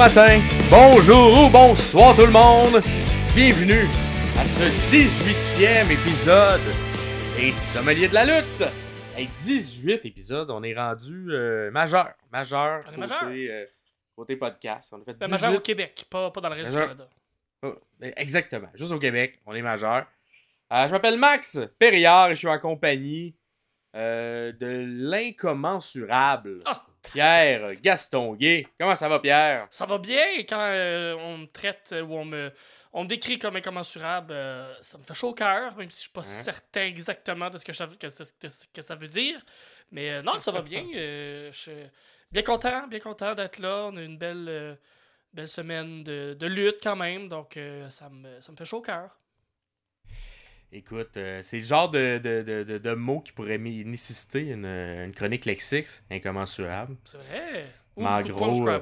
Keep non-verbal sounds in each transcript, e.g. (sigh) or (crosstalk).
matin, bonjour ou bonsoir tout le monde. Bienvenue à ce 18e épisode des Sommeliers de la lutte. Hey, 18 épisodes, on est rendu euh, majeur. Majeur. On est côté, majeur. euh, côté podcast. On a fait Ben, 18. majeur au Québec, pas, pas dans le reste Majeur. du Canada. Oh, ben, exactement. Juste au Québec, on est majeur. Euh, je m'appelle Max Perriard et je suis en compagnie de l'incommensurable Ah, Pierre Gastonguay. Comment ça va, Pierre? ça va bien quand euh, on me traite euh, ou on me, on me décrit comme incommensurable. euh, ça me fait chaud au cœur, même si je suis pas Hein? certain exactement de ce que, ça- que, ce- que ce que ça veut dire. Mais euh, non, ça va bien. (laughs) euh, je suis bien content, bien content d'être là. On a une belle, euh, belle semaine de, de lutte quand même, donc euh, ça, me, ça me fait chaud au cœur. Écoute, euh, c'est le genre de, de, de, de, mots qui pourrait nécessiter une, une chronique lexique incommensurable. C'est vrai. Ou en gros, euh.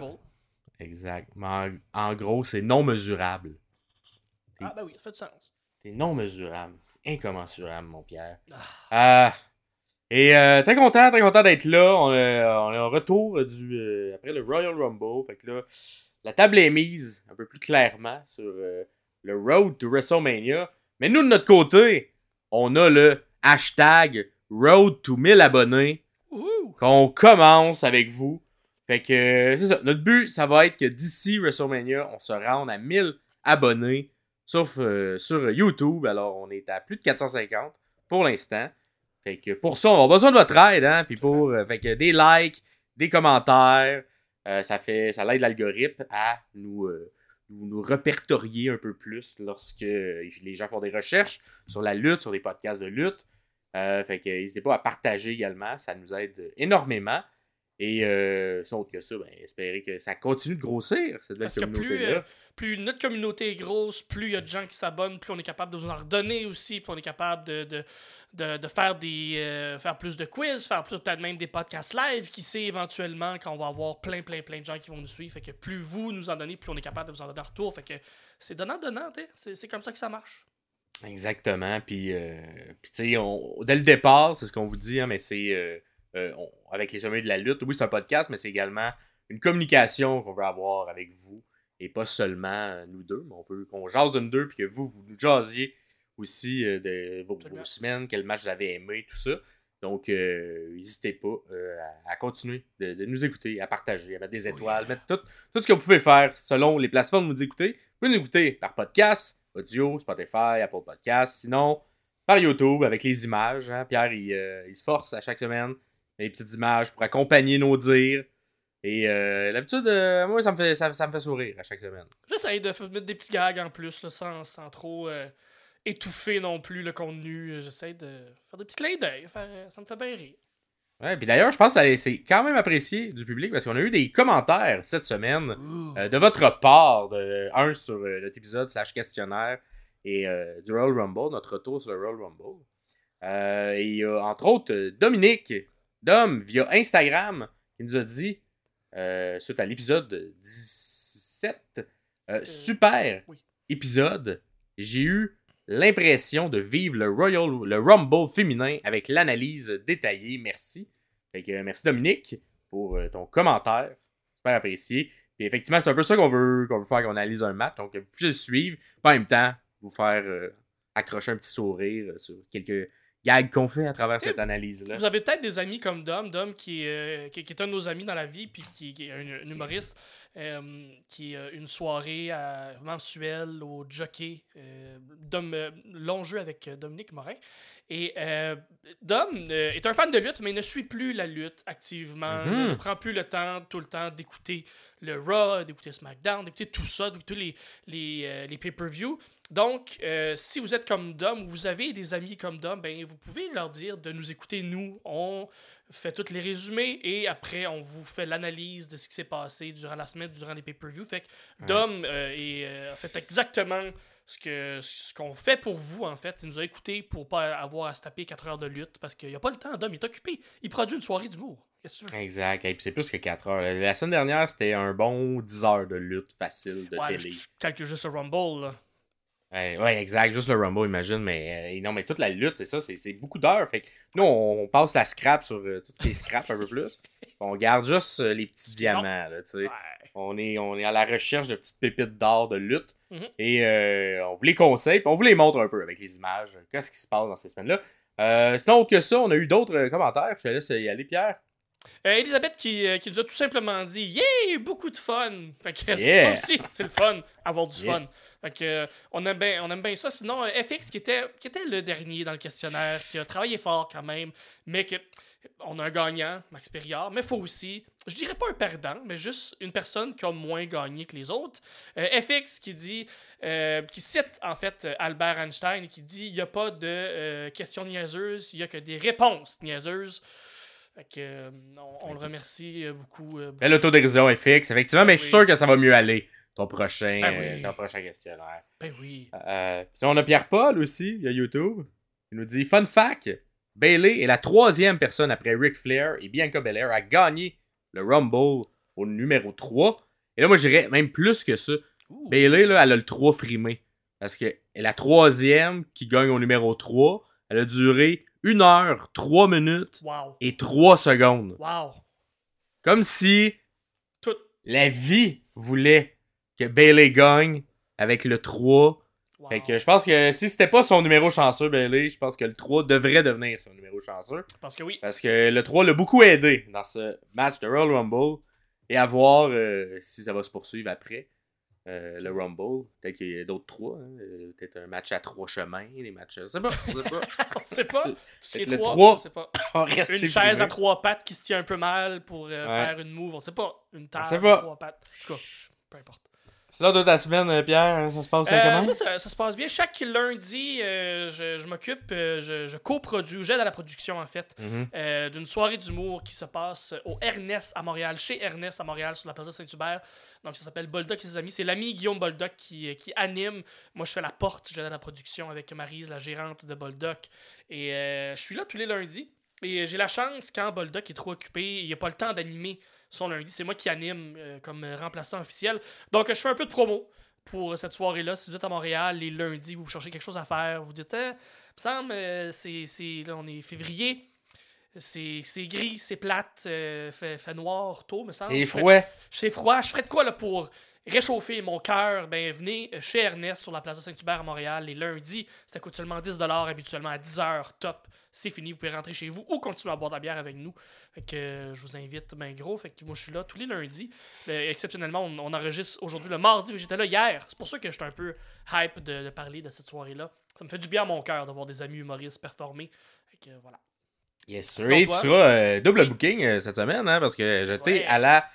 Exact. Mais en, en gros, c'est non mesurable. Ah, ben oui, ça fait du sens. C'est non mesurable. Incommensurable, mon Pierre. Ah. Euh, et euh, très content, très content d'être là. On, est- on est en retour du, euh, après le Royal Rumble. Fait que là, la table est mise un peu plus clairement sur euh, le Road to WrestleMania. Mais nous, de notre côté, on a le hashtag Road to 1000 abonnés qu'on commence avec vous. Fait que c'est ça. Notre but, ça va être que d'ici WrestleMania, on se rende à 1000 abonnés, sauf euh, sur YouTube. Alors, on est à plus de 450 pour l'instant. Fait que pour ça, on a besoin de votre aide, hein. Puis pour, euh, fait que des likes, des commentaires, euh, ça fait, ça l'aide l'algorithme à nous, euh, nous, répertorier un peu plus lorsque les gens font des recherches sur la lutte, sur des podcasts de lutte. Euh, fait que n'hésitez pas à partager également, ça nous aide énormément. Et euh, sans autre que ça, ben, espérez que ça continue de grossir, cette belle plus, communauté-là. euh, plus notre communauté est grosse, plus il y a de gens qui s'abonnent, plus on est capable de vous en redonner aussi, plus on est capable de, de, de, de faire, des, euh, faire plus de quiz, faire peut-être même des podcasts live, qui sait éventuellement quand on va avoir plein, plein, plein de gens qui vont nous suivre. Fait que plus vous nous en donnez, plus on est capable de vous en donner en retour. Fait que c'est donnant-donnant, c'est comme ça que ça marche. Exactement. Puis, euh, puis tu sais, dès le départ, c'est ce qu'on vous dit, hein, mais c'est euh, on- avec les sommets de la lutte. Oui, c'est un podcast, mais c'est également une communication qu'on veut avoir avec vous. Et pas seulement euh, nous deux, mais on veut qu'on jase de nous deux, puis que vous, vous nous jasiez aussi euh, de vos, semaines, quel match vous avez aimé, tout ça. Donc, euh, n'hésitez pas à, à continuer de, de nous écouter, à partager, à mettre des étoiles, yeah. mettre tout, tout ce que vous pouvez faire selon les plateformes où vous écoutez. Vous pouvez nous écouter par podcast, audio, Spotify, Apple Podcast. Sinon, par YouTube avec les images. hein. Pierre, il, euh, il se force à chaque semaine. Les petites images pour accompagner nos dires. Et euh, l'habitude, euh, moi, ça me, fait, ça, ça me fait sourire à chaque semaine. J'essaye de mettre des petits gags en plus, là, sans, sans trop euh, étouffer non plus le contenu. Euh, J'essaie de faire des petits clins d'œil. euh, Ça me fait bien rire. Ouais, puis d'ailleurs, je pense que c'est quand même apprécié du public parce qu'on a eu des commentaires cette semaine euh, de votre part. De, un sur euh, notre épisode slash questionnaire et euh, du Royal Rumble, notre retour sur le Royal Rumble. Euh, et entre autres euh, Dominique, Dom, via Instagram, qui nous a dit, euh, suite à l'épisode 17, euh, super oui. épisode, j'ai eu l'impression de vivre le Royal le Rumble féminin avec l'analyse détaillée. Merci. Fait que, euh, merci Dominique pour euh, ton commentaire. Super apprécié. Puis effectivement, c'est un peu ça qu'on veut, qu'on veut faire qu'on analyse un match. Donc, vous pouvez le suivre. Puis en même temps, vous faire euh, accrocher un petit sourire euh, sur quelques gags qu'on fait à travers cette analyse-là. Vous avez peut-être des amis comme Dom, Dom qui, est, euh, qui, qui est un de nos amis dans la vie, puis qui, qui est un, un humoriste, euh, qui a une soirée euh, mensuelle au jockey, euh, Dom, euh, long jeu avec euh, Dominique Morin. Et euh, Dom euh, est un fan de lutte, mais il ne suit plus la lutte activement, Mhm. ne prend plus le temps, tout le temps, d'écouter le Raw, d'écouter SmackDown, d'écouter tout ça, d'écouter les, les, euh, les pay-per-view. Donc, euh, si vous êtes comme Dom ou vous avez des amis comme Dom, ben, vous pouvez leur dire de nous écouter, nous. On fait tous les résumés et après, on vous fait l'analyse de ce qui s'est passé durant la semaine, durant les pay-per-view. Fait que Dom euh, euh, fait exactement ce que ce qu'on fait pour vous, en fait. Il nous a écouté pour pas avoir à se taper 4 heures de lutte parce qu'il n'y a pas le temps, Dom. Il est occupé. Il produit une soirée d'humour. Exact. Et puis c'est plus que 4 heures. La- semaine dernière, c'était un bon 10 heures de lutte facile de Ouais, télé. je, je calcule juste le Rumble, là. Ouais, ouais, exact. Juste le Rumble, imagine. Mais euh, non, mais toute la lutte, c'est ça, c'est beaucoup d'heures. Fait que nous, on, on passe la scrap sur euh, tout ce qui est scrap un peu plus. (laughs) On garde juste euh, les petits diamants, là, tu sais. Ouais. On est, on est à la recherche de petites pépites d'or de lutte. Mhm. Et on vous les conseille, puis on vous les montre un peu avec les images. Qu'est-ce qui se passe dans ces semaines-là. Sinon, autre que ça, on a eu d'autres commentaires. Je te laisse y aller, Pierre. Euh, Elisabeth qui, euh, qui nous a tout simplement dit Yeah, beaucoup de fun. Fait que Yeah. ça aussi, c'est le fun, avoir du Yeah. fun. Fait que, euh, on, aime bien, on aime bien ça. Sinon, euh, FX qui était, qui était le dernier dans le questionnaire, qui a travaillé fort quand même, mais que on a un gagnant, Max Perriard, mais il faut aussi, je dirais pas un perdant, mais juste une personne qui a moins gagné que les autres. Euh, FX qui dit, euh, qui cite en fait Albert Einstein, qui dit il n'y a pas de euh, questions niaiseuses, il n'y a que des réponses niaiseuses. Fait que, on, on le remercie beaucoup. euh, Belle autodérision FX, effectivement, mais je suis sûr que ça va mieux aller. Ton prochain, Ben euh, oui. ton prochain questionnaire. ben oui. Euh, puis on a Pierre-Paul aussi, il y a YouTube. Il nous dit Fun fact Bailey est la troisième personne après Ric Flair et Bianca Belair à gagner le Rumble au numéro 3. Et là, moi, je dirais même plus que ça. Ouh. Bailey, là, elle a le 3 frimé. Parce que est la troisième qui gagne au numéro 3. Elle a duré 1 heure, 3 minutes Wow. et 3 secondes. Wow. Comme si Tout. la vie voulait que Bailey gagne avec le 3. wow. Fait que je pense que si c'était pas son numéro chanceux, Bailey, je pense que le 3 devrait devenir son numéro chanceux. Parce que oui. Parce que le 3 l'a beaucoup aidé dans ce match de Royal Rumble. Et à voir euh, si ça va se poursuivre après euh, le Rumble. Peut-être qu'il y a d'autres 3. Peut-être un match à trois chemins. Des matchs. Je sais pas. Je sais pas. (laughs) on sait pas. Tout ce qui est trois, trois- on sait pas. (laughs) Une chaise à trois pattes qui se tient un peu mal pour euh, Ouais. faire une move. On sait pas. Une table à trois pattes. En tout cas, peu importe. Sinon, de ta semaine, euh, Pierre, ça se passe Euh, comment? moi, ça, ça se passe bien. Chaque lundi, euh, je, je m'occupe, euh, je, je coproduis, j'aide à la production en fait, Mhm. d'une soirée d'humour qui se passe au Ernest à Montréal, chez Ernest à Montréal, sur la plaza Saint-Hubert. Donc ça s'appelle Boldoc et ses amis. C'est l'ami Guillaume Boldoc qui, qui anime. Moi, je fais la porte, j'aide à la production avec Marise, la gérante de Boldoc. Et je suis là tous les lundis. Et j'ai la chance, quand Boldoc est trop occupé, il n'a pas le temps d'animer son lundi. C'est moi qui anime euh, comme remplaçant officiel. Donc, je fais un peu de promo pour cette soirée-là. Si vous êtes à Montréal, les lundis, vous cherchez quelque chose à faire, vous dites, eh, me semble, euh, c'est, c'est- là, on est février, c'est, c'est gris, c'est plate, euh, fait, fait noir tôt, me semble. C'est froid. c'est froid. Je ferais de quoi là, pour réchauffer mon cœur? Ben, venez euh, chez Ernest sur la place Saint-Hubert à Montréal les lundis. Ça coûte seulement 10 habituellement à 10h top. C'est fini, vous pouvez rentrer chez vous ou continuer à boire de la bière avec nous. Fait que euh, je vous invite, ben gros. Fait que moi je suis là tous les lundis. Euh, exceptionnellement, on, on enregistre aujourd'hui le mardi, mais j'étais là hier. C'est pour ça que j'étais un peu hype de, de parler de cette soirée-là. Ça me fait du bien à mon cœur de voir des amis humoristes performer. Fait que voilà. Yes, sir. Et tu seras euh, double Oui. booking euh, cette semaine, hein, parce que j'étais Ouais. à la,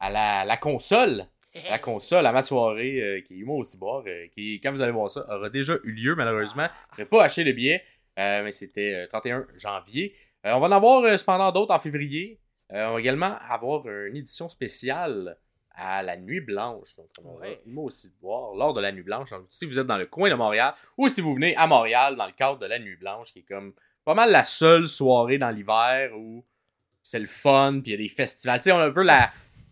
à la, la console. La console à ma soirée, euh, qui est Humour aussi boire, euh, qui, quand vous allez voir ça, aura déjà eu lieu, malheureusement. Je n'ai pas acheté le billet, euh, mais c'était euh, 31 janvier. On va en avoir cependant d'autres en février. On va également avoir une édition spéciale à la Nuit Blanche. Donc, on aura Ouais. Aussi boire lors de la Nuit Blanche. Donc, si vous êtes dans le coin de Montréal ou si vous venez à Montréal dans le cadre de la Nuit Blanche, qui est comme pas mal la seule soirée dans l'hiver où c'est le fun, puis il y a des festivals. Tu sais, on a un peu la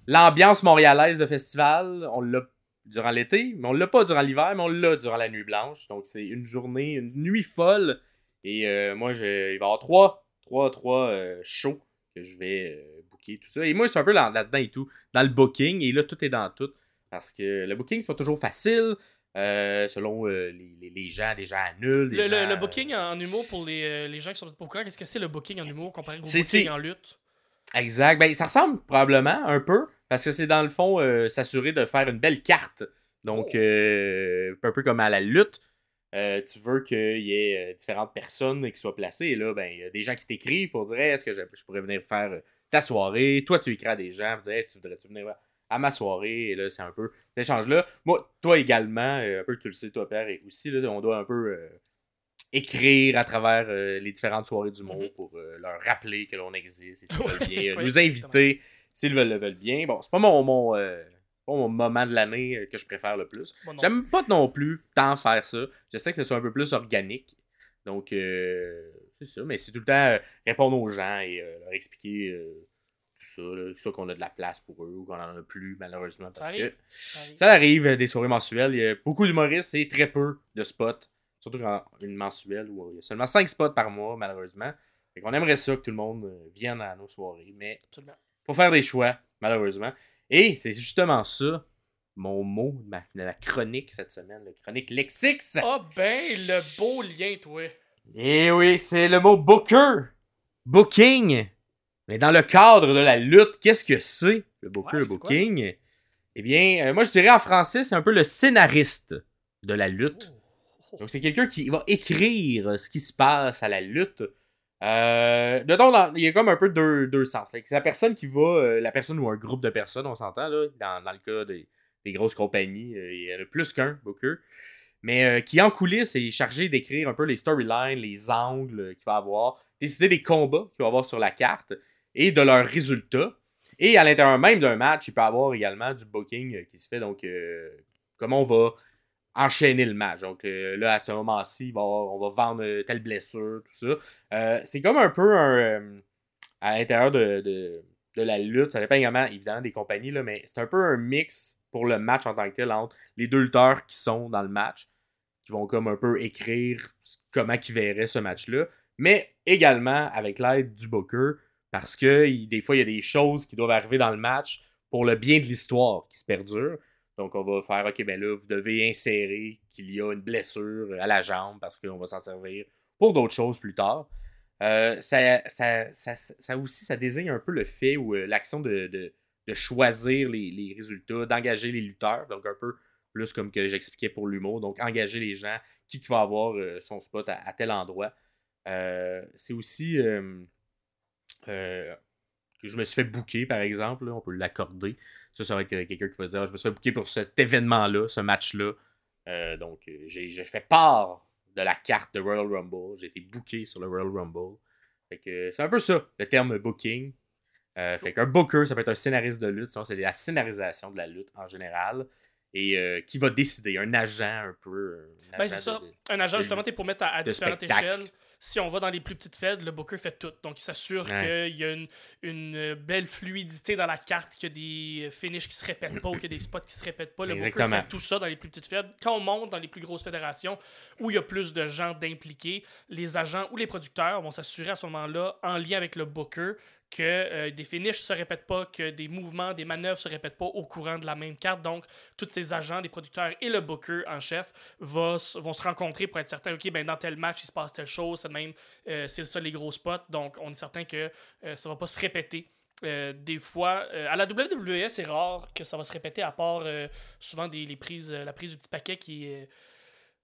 l'ambiance montréalaise de festival. On l'a durant l'été, mais on l'a pas durant l'hiver, mais on l'a durant la nuit blanche. Donc c'est une journée, une nuit folle. Et euh, moi, je, il va y avoir trois, trois, trois euh, shows que je vais euh, booker, tout ça. Et moi, c'est un peu là- là-dedans et tout, dans le booking. Et là, tout est dans tout. Parce que le booking, c'est pas toujours facile. selon les, les- les gens, des gens annulent. des Le, le- gens, le booking en humour pour les, les gens qui sont pas au courant, qu'est-ce que c'est le booking en humour comparé au booking en lutte? Exact. Ben, ça ressemble probablement un peu, parce que c'est dans le fond euh, s'assurer de faire une belle carte. Donc, Oh. euh, un peu comme à la lutte, euh, tu veux qu'il y ait différentes personnes qui soient placées. Et là, ben, il y a des gens qui t'écrivent pour dire Hey, est-ce que je, je pourrais venir faire ta soirée? Toi, tu écris à des gens, dire Hey, tu voudrais-tu venir à ma soirée? Et là, c'est un peu cet échange-là. Moi, toi également, un peu, tu le sais, toi, Pierre, et aussi, là, on doit un peu. écrire à travers euh, les différentes soirées du monde Mhm. pour euh, leur rappeler que l'on existe et s'ils (laughs) veulent bien, nous inviter s'ils veulent le veulent bien. Bon, c'est pas mon, mon, euh, pas mon moment de l'année euh, que je préfère le plus. J'aime pas non plus tant faire ça. Je sais que ce soit un peu plus organique. Donc, euh, c'est ça. Mais c'est tout le temps répondre aux gens et euh, leur expliquer tout ça, là. soit qu'on a de la place pour eux ou qu'on en a plus, malheureusement. Ça Parce arrive. que Ça arrive. ça arrive, des soirées mensuelles. Il y a beaucoup d'humoristes et très peu de spots. Surtout quand une mensuelle où il y a seulement 5 spots par mois, malheureusement. Fait qu'on aimerait ça que tout le monde vienne à nos soirées. Mais Absolument. Faut faire des choix, malheureusement. Et c'est justement ça, mon mot de ma, la chronique cette semaine, la chronique Lexix. Ah ben, le beau lien, toi. Et oui, c'est le mot booker. Booking. Mais dans le cadre de la lutte, qu'est-ce que c'est le booker, Ouais, le booking? Eh bien, euh, moi je dirais en français, c'est un peu le scénariste de la lutte. Oh. Donc c'est quelqu'un qui va écrire ce qui se passe à la lutte. Euh, dans- il y a comme un peu deux, deux sens. C'est la personne qui va, euh, la personne ou un groupe de personnes, on s'entend dans, le cas des, grosses compagnies, euh, il y en a plus qu'un booker, mais euh, qui en coulisses est chargé d'écrire un peu les storylines, les angles qu'il va avoir, décider des combats qu'il va avoir sur la carte et de leurs résultats. Et à l'intérieur même d'un match, il peut avoir également du booking qui se fait. Donc, comment on va enchaîner le match. Donc euh, là, à ce moment-ci, on va vendre euh, telle blessure, tout ça. Euh, c'est comme un peu un. à l'intérieur de, la lutte, ça dépend également, évidemment, des compagnies, là, mais c'est un peu un mix pour le match en tant que tel entre les deux lutteurs qui sont dans le match, qui vont comme un peu écrire comment ils verraient ce match-là, mais également avec l'aide du booker, parce que des fois, il y a des choses qui doivent arriver dans le match pour le bien de l'histoire qui se perdure. Donc, on va faire, OK, ben là, vous devez insérer qu'il y a une blessure à la jambe parce qu'on va s'en servir pour d'autres choses plus tard. Euh, ça, ça, ça, aussi, ça désigne un peu le fait ou euh, l'action de, choisir les, résultats, d'engager les lutteurs. Donc, un peu plus comme que j'expliquais pour l'humour. Donc, engager les gens, qui, va avoir euh, son spot à, tel endroit. C'est aussi que je me suis fait booker, par exemple. là, on peut l'accorder. Ça, ça va être quelqu'un qui va dire Ah, Je me suis fait booker pour cet événement-là, ce match-là. Euh, donc, euh, j'ai fait part de la carte de Royal Rumble. J'ai été booké sur le Royal Rumble. Fait que euh, c'est un peu ça, le terme booking. Euh, fait qu'un booker, ça peut être un scénariste de lutte. Sinon, c'est la scénarisation de la lutte en général. Et euh, qui va décider, un agent un peu. un Ben, c'est ça. de- Un agent, de- justement, t'es pour mettre à, différentes spectacle. échelles. Si on va dans les plus petites feds, le booker fait tout. Donc, il s'assure Ouais. qu'il y a une, une belle fluidité dans la carte, qu'il y a des finishes qui se répètent pas ou qu'il y a des spots qui se répètent pas. Le booker fait tout ça dans les plus petites feds. Quand on monte dans les plus grosses fédérations où il y a plus de gens d'impliqués, les agents ou les producteurs vont s'assurer à ce moment-là, en lien avec le booker, que euh, des finishes se répètent pas, que des mouvements, des manœuvres se répètent pas au courant de la même carte. Donc, tous ces agents, les producteurs et le booker en chef vont se rencontrer pour être certain, OK, ben dans tel match, il se passe telle chose, c'est même, euh, c'est ça les gros spots. Donc, on est certain que euh, ça va pas se répéter. Euh, des fois, euh, à la WWE, c'est rare que ça va se répéter, à part souvent des, prises, la prise du petit paquet qui est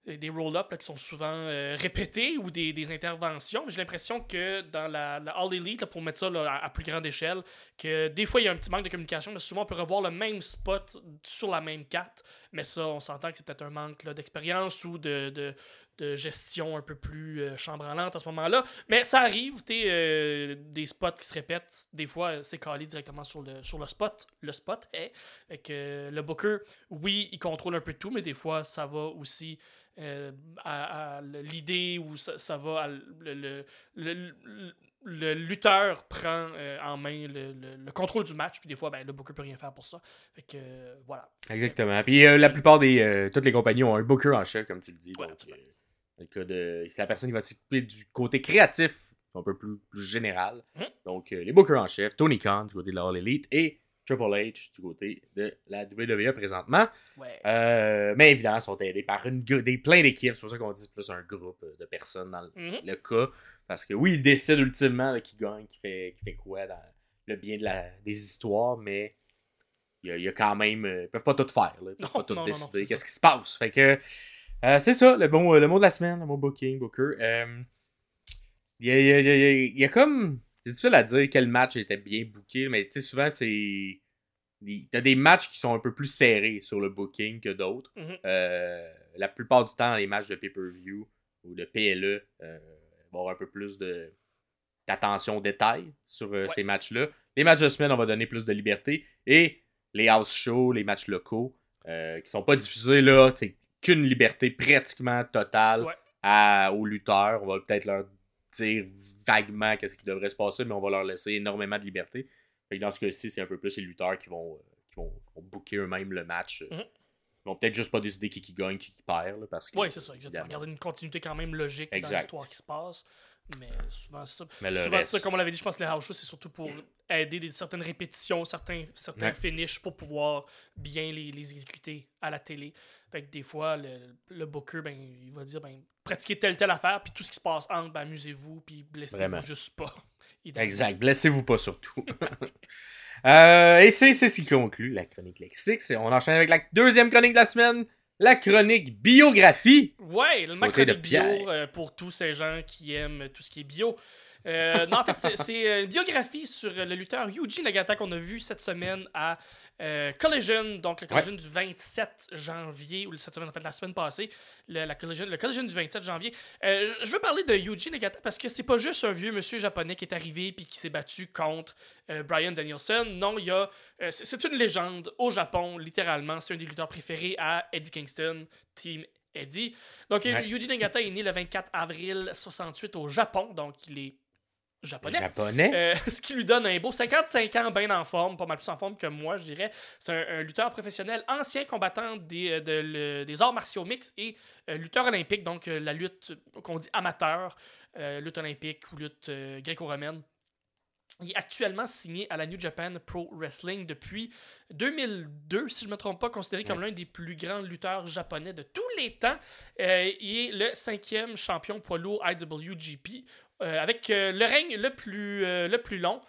des roll-ups qui sont souvent euh, répétés ou des, des interventions. J'ai l'impression que dans la, la All Elite, là, pour mettre ça là, à, plus grande échelle, que des fois il y a un petit manque de communication, mais souvent on peut revoir le même spot sur la même carte. Mais ça, on s'entend que c'est peut-être un manque d'expérience ou de, de, de gestion un peu plus euh, chambranlante à ce moment-là. Mais ça arrive, tu des spots qui se répètent. Des fois, euh, c'est calé directement sur le, sur le spot. Le spot est. Que euh, le booker, oui, il contrôle un peu tout, mais des fois, ça va aussi euh, à, à l'idée où ça, ça va à le, le, le, lutteur prend euh, en main le, le- le contrôle du match puis des fois ben le booker peut rien faire pour ça fait que euh, voilà Exactement. Puis la plupart des. toutes les compagnies ont un booker en chef, comme tu le dis. Ouais, donc, absolument. dans le cas de. C'est la personne qui va s'occuper du côté créatif, un peu plus, plus général. Mhm. Donc, les bookers en chef, Tony Khan du côté de la All Elite et Triple H du côté de la WWE présentement. ouais Euh, mais évidemment, ils sont aidés par une, des, plein d'équipes. C'est pour ça qu'on dit plus un groupe de personnes dans le, Mhm. le cas. Parce que oui, ils décident ultimement là, qui gagne, qui fait, qui fait quoi dans le bien de la, des histoires, mais il y a, il y a quand même. euh, ils peuvent pas tout faire. Là. Ils peuvent Non, pas tout non, décider. Qu'est-ce qui se passe? Fait que euh, c'est ça, le, bon, le mot de la semaine, le mot booking, booker. Euh, y, il y a- il y a- il y a comme. C'est difficile à dire quel match était bien booké, mais tu sais, souvent, c'est. T'as des matchs qui sont un peu plus serrés sur le booking que d'autres. Mhm. Euh, la plupart du temps, les matchs de pay-per-view ou de PLE, euh, y avoir un peu plus de d'attention au détail sur euh, Ouais. ces matchs-là. Les matchs de semaine, on va donner plus de liberté. Et les house shows, les matchs locaux, qui sont pas diffusés là, c'est qu'une liberté pratiquement totale Ouais. à- aux lutteurs. On va peut-être leur dire vaguement qu'est-ce qui devrait se passer, mais on va leur laisser énormément de liberté. Fait que dans ce cas-ci, c'est un peu plus les lutteurs qui vont, euh, qui vont, vont booker eux-mêmes le match. Mhm. Ils vont peut-être juste pas décider qui, qui gagne, qui, qui perd. là, parce que, Oui, c'est ça, exactement. Garder une continuité quand même logique dans l'histoire qui se passe. Mais souvent, c'est ça. Mais Souvent, reste- ça, comme on l'avait dit, je pense que les house shows, c'est surtout pour aider des, certaines répétitions, certains, certains Ouais. finishes pour pouvoir bien les, les exécuter à la télé. Fait que des fois, le, le booker, ben, il va dire, ben, pratiquez telle, telle affaire, puis tout ce qui se passe entre, ben, amusez-vous, puis blessez-vous juste pas. Exact. Blessez-vous pas surtout. (laughs) Euh, et c'est ce qui conclut la chronique lexique. On enchaîne avec la deuxième chronique de la semaine, la chronique biographie. Ouais, le de bio euh, pour tous ces gens qui aiment tout ce qui est bio. Euh, non, en fait, c'est- une biographie sur le lutteur Yuji Nagata qu'on a vu cette semaine à euh, Collision, donc le Collision du 27 janvier, ou cette semaine, en fait, la semaine passée, le, la collision, le Collision du 27 janvier. Euh, je veux parler de Yuji Nagata parce que c'est pas juste un vieux monsieur japonais qui est arrivé puis qui s'est battu contre Brian Danielson. Non, il y a. c'est c'est une légende au Japon, littéralement. C'est un des lutteurs préférés à Eddie Kingston, Team Eddie. Donc, Ouais. Yuji Nagata est né le 24 avril 68 au Japon, donc il est japonais. Japonais. Euh, (laughs) ce qui lui donne un beau 55 ans, bien en forme, pas mal plus en forme que moi, je dirais. C'est un, un lutteur professionnel, ancien combattant des, euh, de le- des arts martiaux mixtes et euh, lutteur olympique, donc euh, la lutte qu'on dit amateur, lutte olympique ou lutte gréco-romaine. Il est actuellement signé à la New Japan Pro Wrestling depuis 2002, si je ne me trompe pas, considéré comme l'un des plus grands lutteurs japonais de tous les temps. Euh, il est le cinquième champion poids lourd IWGP, avec euh, le règne le plus, euh, le plus long.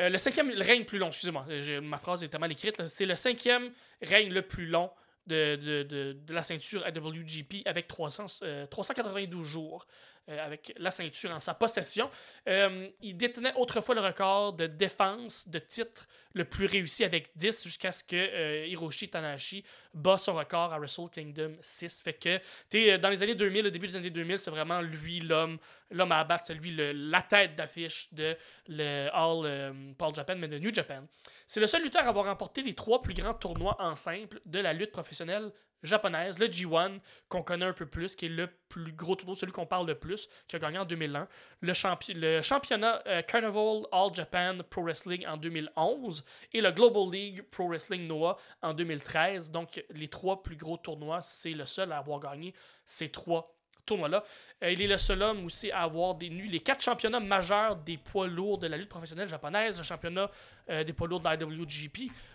Euh, le cinquième règne le plus long, excusez-moi, euh, ma phrase est mal écrite. C'est le cinquième règne le plus long de, de, de, de la ceinture IWGP avec 300, euh, 392 jours euh, avec la ceinture en sa possession. Euh, il détenait autrefois le record de défense de titre le plus réussi avec 10 jusqu'à ce que euh, Hiroshi Tanahashi bat son record à Wrestle Kingdom 6. Fait que, sais, dans les années 2000, le début des années 2000, c'est vraiment lui l'homme l'homme à abattre, c'est lui le- la tête d'affiche de le All Paul Japan, mais de New Japan. C'est le seul lutteur à avoir remporté les trois plus grands tournois en simple de la lutte professionnelle japonaise, le G1, qu'on connaît un peu plus, qui est le plus gros tournoi, celui qu'on parle le plus, qui a gagné en 2001, le, le championnat euh, Carnival All Japan Pro Wrestling en 2011 et le Global League Pro Wrestling Noah en 2013. Donc, les trois plus gros tournois, c'est le seul à avoir gagné ces trois tournois-là. Euh, il est le seul homme aussi à avoir détenu les quatre championnats majeurs des poids lourds de la lutte professionnelle japonaise, le championnat euh, des poids lourds de la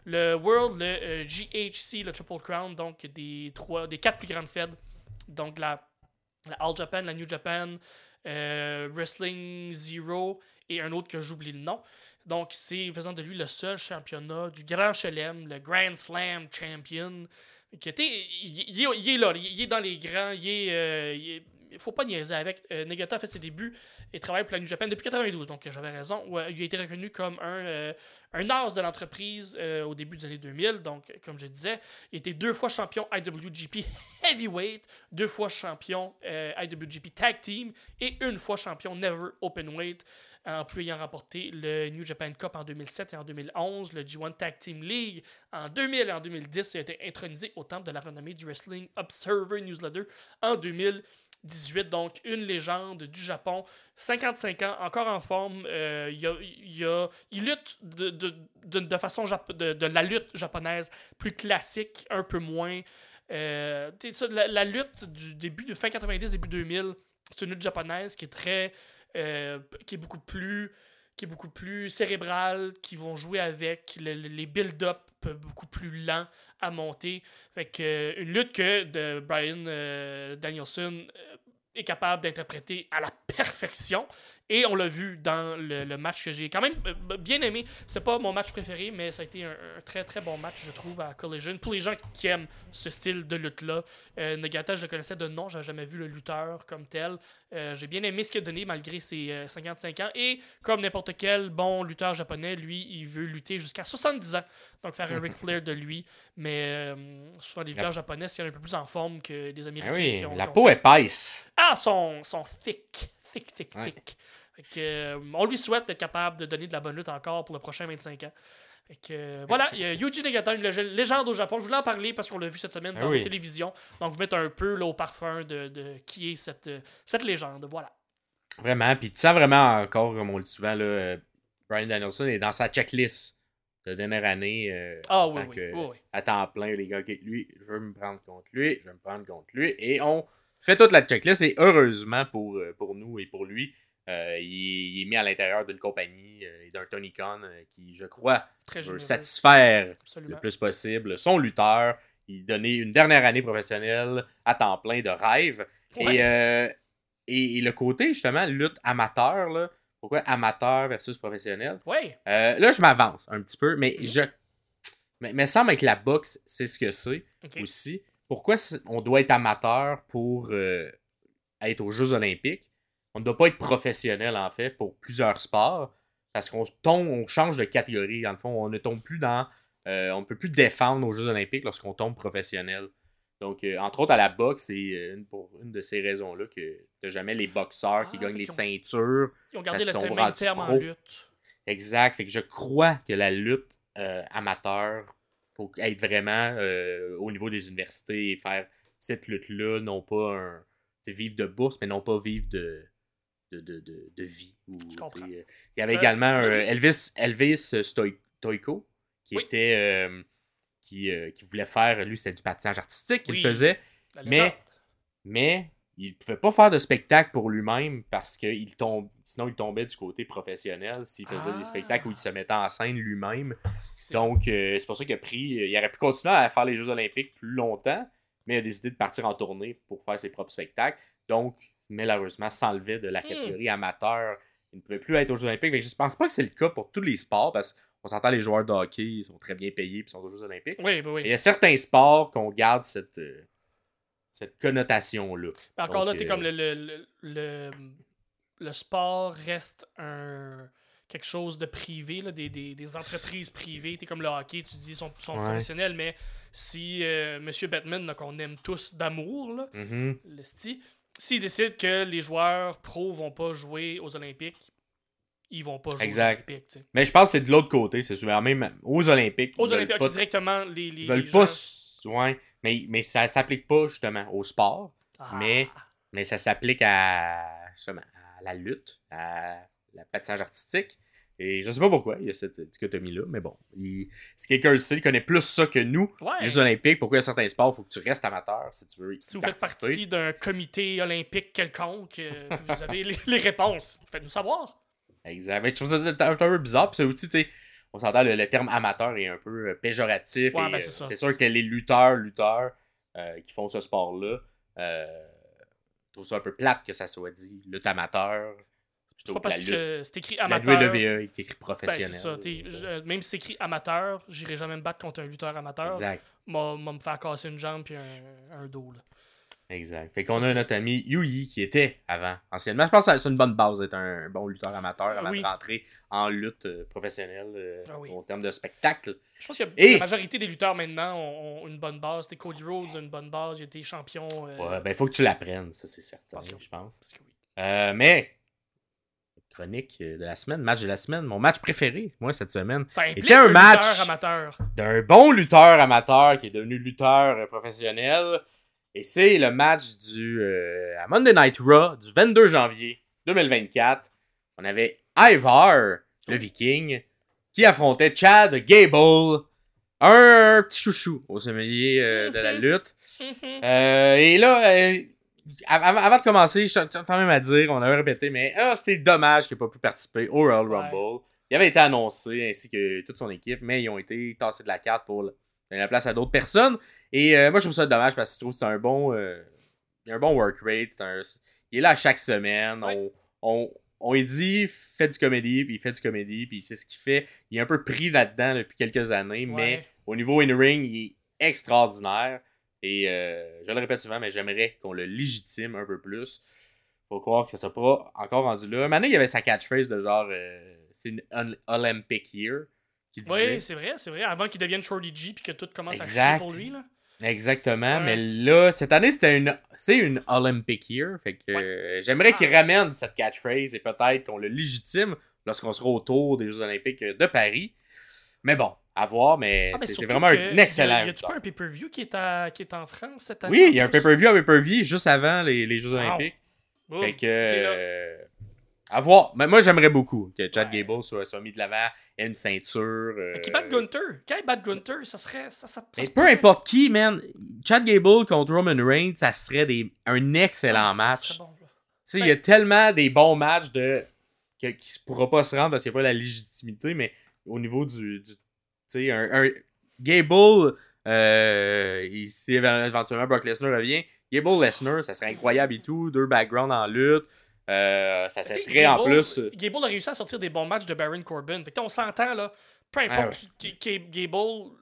le World, le euh, GHC, le Triple Crown, donc des, trois, des quatre plus grandes feds, donc la, la All Japan, la New Japan, Wrestling Zero et un autre que j'oublie le nom. Donc, c'est faisant de lui le seul championnat du Grand Chelem, le Grand Slam Champion. Il, est, là, il est dans les grands, il euh, faut pas niaiser avec. Euh, Nagata a fait ses débuts et travaille pour la New Japan depuis 92, donc j'avais raison. Il a été reconnu comme un, euh, un as de l'entreprise au début des années 2000. Donc, comme je disais, il était deux fois champion IWGP (laughs) Heavyweight, deux fois champion IWGP Tag Team et une fois champion Never Openweight, en plus ayant remporté le New Japan Cup en 2007 et en 2011, le G1 Tag Team League en 2000 et en 2010. Il a été intronisé au temple de la renommée du Wrestling Observer Newsletter en 2018. Donc, une légende du Japon, 55 ans, encore en forme. Euh, il, lutte de, façon de, la lutte japonaise plus classique, un peu moins. Euh, la, la lutte du début de fin 90, début 2000, c'est une lutte japonaise qui est très. Euh, qui est beaucoup plus qui est beaucoup plus cérébrale, qui vont jouer avec le- le- les build-up beaucoup plus lents à monter. Fait que euh, une lutte que de Brian euh, Danielson est capable d'interpréter à la perfection. Et on l'a vu dans le, le match que j'ai quand même euh, bien aimé. C'est pas mon match préféré, mais ça a été un, un très très bon match, je trouve, à Collision. Pour les gens qui aiment ce style de lutte-là, euh, Nagata, je le connaissais de nom, j'avais jamais vu le lutteur comme tel. Euh, j'ai bien aimé ce qu'il a donné malgré ses euh, 55 ans. Et comme n'importe quel bon lutteur japonais, lui, il veut lutter jusqu'à 70 ans. Donc faire un Ric Flair de lui. Mais euh, souvent, les lutteurs japonais, c'est un peu plus en forme que des Ah Américains. oui, qui ont, la qui ont peau fait- épaisse. ah, sont, sont thick. Thick, thick, Ouais. thick. Que, euh, on lui souhaite d'être capable de donner de la bonne lutte encore pour le prochain 25 ans. Fait que, euh, voilà, il y a Yuji Nagata, une lég- légende au Japon. Je voulais en parler parce qu'on l'a vu cette semaine Ah dans oui. la télévision. Donc, vous mettre un peu là, au parfum de, de qui est cette, euh, cette légende. Voilà. Vraiment. Puis tu sens vraiment encore, comme on le dit souvent, là, Brian Danielson est dans sa checklist la dernière année, euh, Ah oui, oui, que- oui, à temps plein, les gars, ok, lui, je veux me prendre contre lui, je veux me prendre contre lui. Et on fait toute la checklist. Et heureusement pour, pour nous et pour lui, euh, il, est- il est mis à l'intérieur d'une compagnie euh, et d'un Tony Khan euh, qui, je crois, Très veut satisfaire Absolument. le plus possible son lutteur. Il donnait une dernière année professionnelle à temps plein de rêve. Ouais. Et, euh, et, et le côté, justement, lutte amateur, là, pourquoi amateur versus professionnel? Ouais. Euh, Là, je m'avance un petit peu, mais Mhm. je. Mais, mais semble que la boxe, c'est ce que c'est aussi. Pourquoi on doit être amateur pour euh, être aux Jeux Olympiques? On ne doit pas être professionnel, en fait, pour plusieurs sports. Parce qu'on tombe, on change de catégorie, dans le fond. On ne tombe plus dans. euh, on ne peut plus défendre aux Jeux Olympiques lorsqu'on tombe professionnel. Donc, euh, entre autres, à la boxe, c'est euh, une, pour une de ces raisons-là que t'as jamais les boxeurs qui Ah, gagnent les ont- ceintures. Ils ont gardé le sont même terme en lutte. Exact. Fait que je crois que la lutte euh, amateur, faut être vraiment euh, au niveau des universités et faire cette lutte-là, non pas un. vivre de bourse, mais non pas vivre de. De, de, de, de vie. Je comprends. euh, Il y avait également euh. Elvis, Elvis Stoi- Stoico, qui Oui. était. euh, qui, euh, qui voulait faire. Lui, c'était du patinage artistique qu'il Oui. faisait. Mais-. Mais il pouvait pas faire de spectacle pour lui-même parce que il tombe, sinon il tombait du côté professionnel s'il faisait Ah. des spectacles où il se mettait en scène lui-même. C'est- Donc euh, c'est pour ça qu'il a pris. Il aurait pu continuer à faire les Jeux Olympiques plus longtemps, mais il a décidé de partir en tournée pour faire ses propres spectacles. Donc, malheureusement, s'enlevait de la Hmm. catégorie amateur. Il ne pouvait plus être aux Jeux Olympiques. Mais je pense pas que c'est le cas pour tous les sports parce qu'on s'entend les joueurs de hockey, ils sont très bien payés et sont aux Jeux Olympiques. Oui, oui. Mais il y a certains sports qu'on garde cette, euh, cette connotation-là. Encore Donc, là, t'es euh, comme le, le, le, le, le sport reste un quelque chose de privé, là, des, des, des entreprises privées. T'es comme le hockey, tu dis, sont, sont Ouais. professionnels, mais si euh, Monsieur Batman, qu'on aime tous d'amour, Mhm. le sti, s'il décide que les joueurs pros vont pas jouer aux Olympiques, ils vont pas jouer Exact. aux Olympiques. Mais je pense que c'est de l'autre côté, c'est souvent même aux Olympiques. Aux Olympiques, pas- directement, les, les, ils veulent les pas. gens- Ouais, mais, mais ça s'applique pas justement au sport, Ah. mais- mais ça s'applique à, à la lutte, à la patinage artistique. Et je sais pas pourquoi il y a cette dichotomie-là, mais bon. il- Si quelqu'un le sait, il connaît plus ça que nous. Ouais. Les Olympiques, pourquoi il y a certains sports, il faut que tu restes amateur si tu veux Si vous faites partie d'un comité olympique quelconque, euh, vous avez les, les réponses. Faites-nous savoir. Exact. Mais je trouve ça un, peu bizarre. Puis c'est aussi, tu sais, on s'entend, le, le terme amateur est un peu euh, péjoratif. Ouais, ben, euh, c'est sûr que les lutteurs, lutteurs euh, qui font ce sport-là, euh, trouvent ça un peu plate que ça soit dit lutte amateur. C'est pas la parce que c'est écrit La amateur. WWE est écrit Ben, professionnel. c'est ça. t'es- je- euh, même si c'est écrit amateur, j'irai jamais me battre contre un lutteur amateur. Exact. M'a m'a me faire casser une jambe puis un, un dos. Là. Exact. Fait qu'on Ça, a notre ami Yui qui était avant, anciennement. Je pense que c'est une bonne base d'être un bon lutteur amateur avant Oui. de rentrer en lutte euh, professionnelle euh, Ah oui. au terme de spectacle. Je pense que Et- la majorité des lutteurs maintenant ont, ont une bonne base. C'était Cody Rhodes a une bonne base. Il été champion. euh, Ouais, ben, il faut que tu l'apprennes, ça c'est certain, que- je pense. parce que oui. Euh, mais, chronique euh, de la semaine, match de la semaine, mon match préféré, moi, cette semaine, Ça Était un un match. d'un bon lutteur amateur qui est devenu lutteur euh, professionnel. Et c'est le match du euh, à Monday Night Raw du 22 janvier 2024. On avait Ivar, le viking, qui affrontait Chad Gable, un petit chouchou au sommelier euh, de la (laughs) lutte. (laughs) Euh, et là, av- avant, de commencer, je quand même à dire, on avait répété, mais ah, c'est dommage qu'il n'ait pas pu participer au Royal Ouais. Rumble. Il avait été annoncé ainsi que toute son équipe, mais ils ont été tassés de la carte pour donner la place à d'autres personnes. Et euh, moi, je trouve ça dommage parce que je trouve que c'est un bon, euh, un bon work rate. un- il est là chaque semaine. Ouais. On, on, on lui dit, fait du comédie, puis il fait du comédie, puis c'est ce qu'il fait. Il est un peu pris là-dedans depuis quelques années, mais au niveau in-ring, il est extraordinaire. Et euh, je le répète souvent, mais j'aimerais qu'on le légitime un peu plus. Faut croire que ça soit pas encore rendu là. Maintenant, il y avait sa catchphrase de genre euh, c'est une un- Olympic year qui disait. Oui, c'est vrai, c'est vrai. Avant qu'il devienne Shorty G puis que tout commence à Exact. chier pour lui. Là. Exactement, Ouais. mais là, cette année, c'était une, c'est une Olympic year. Fait que euh, j'aimerais qu'il Ah. ramène cette catchphrase et peut-être qu'on le légitime lorsqu'on sera autour des Jeux Olympiques de Paris. Mais bon, à voir, mais Ah, c'est vraiment un excellent. Y a-tu pas un pay-per-view qui, est à- qui est en France cette année? Oui, il y a un pay-per-view à pay-per-view juste avant les, les Jeux Wow. Olympiques. Fait que. euh, À voir. Mais moi, j'aimerais beaucoup que Chad Ouais. Gable soit, soit mis de l'avant, ait une ceinture. euh, Qui bat Gunter. Quand il bat Gunter, ça serait. Ça, ça, Mais peu importe qui, man. Chad Gable contre Roman Reigns, ça serait des, un excellent Ah, match. Tu sais, il y a tellement des bons matchs de que, qui ne pourra pas se rendre parce qu'il n'y a pas la légitimité, mais au niveau du. Sais, un, un- Gable, euh, si éventuellement Brock Lesnar revient, Gable Lesnar, ça serait incroyable et tout. Deux backgrounds en lutte. Euh, ça serait très en Gable- plus. Gable a réussi à sortir des bons matchs de Baron Corbin. Fait que on s'entend, là. Peu importe, Ah ouais. tu- Gable,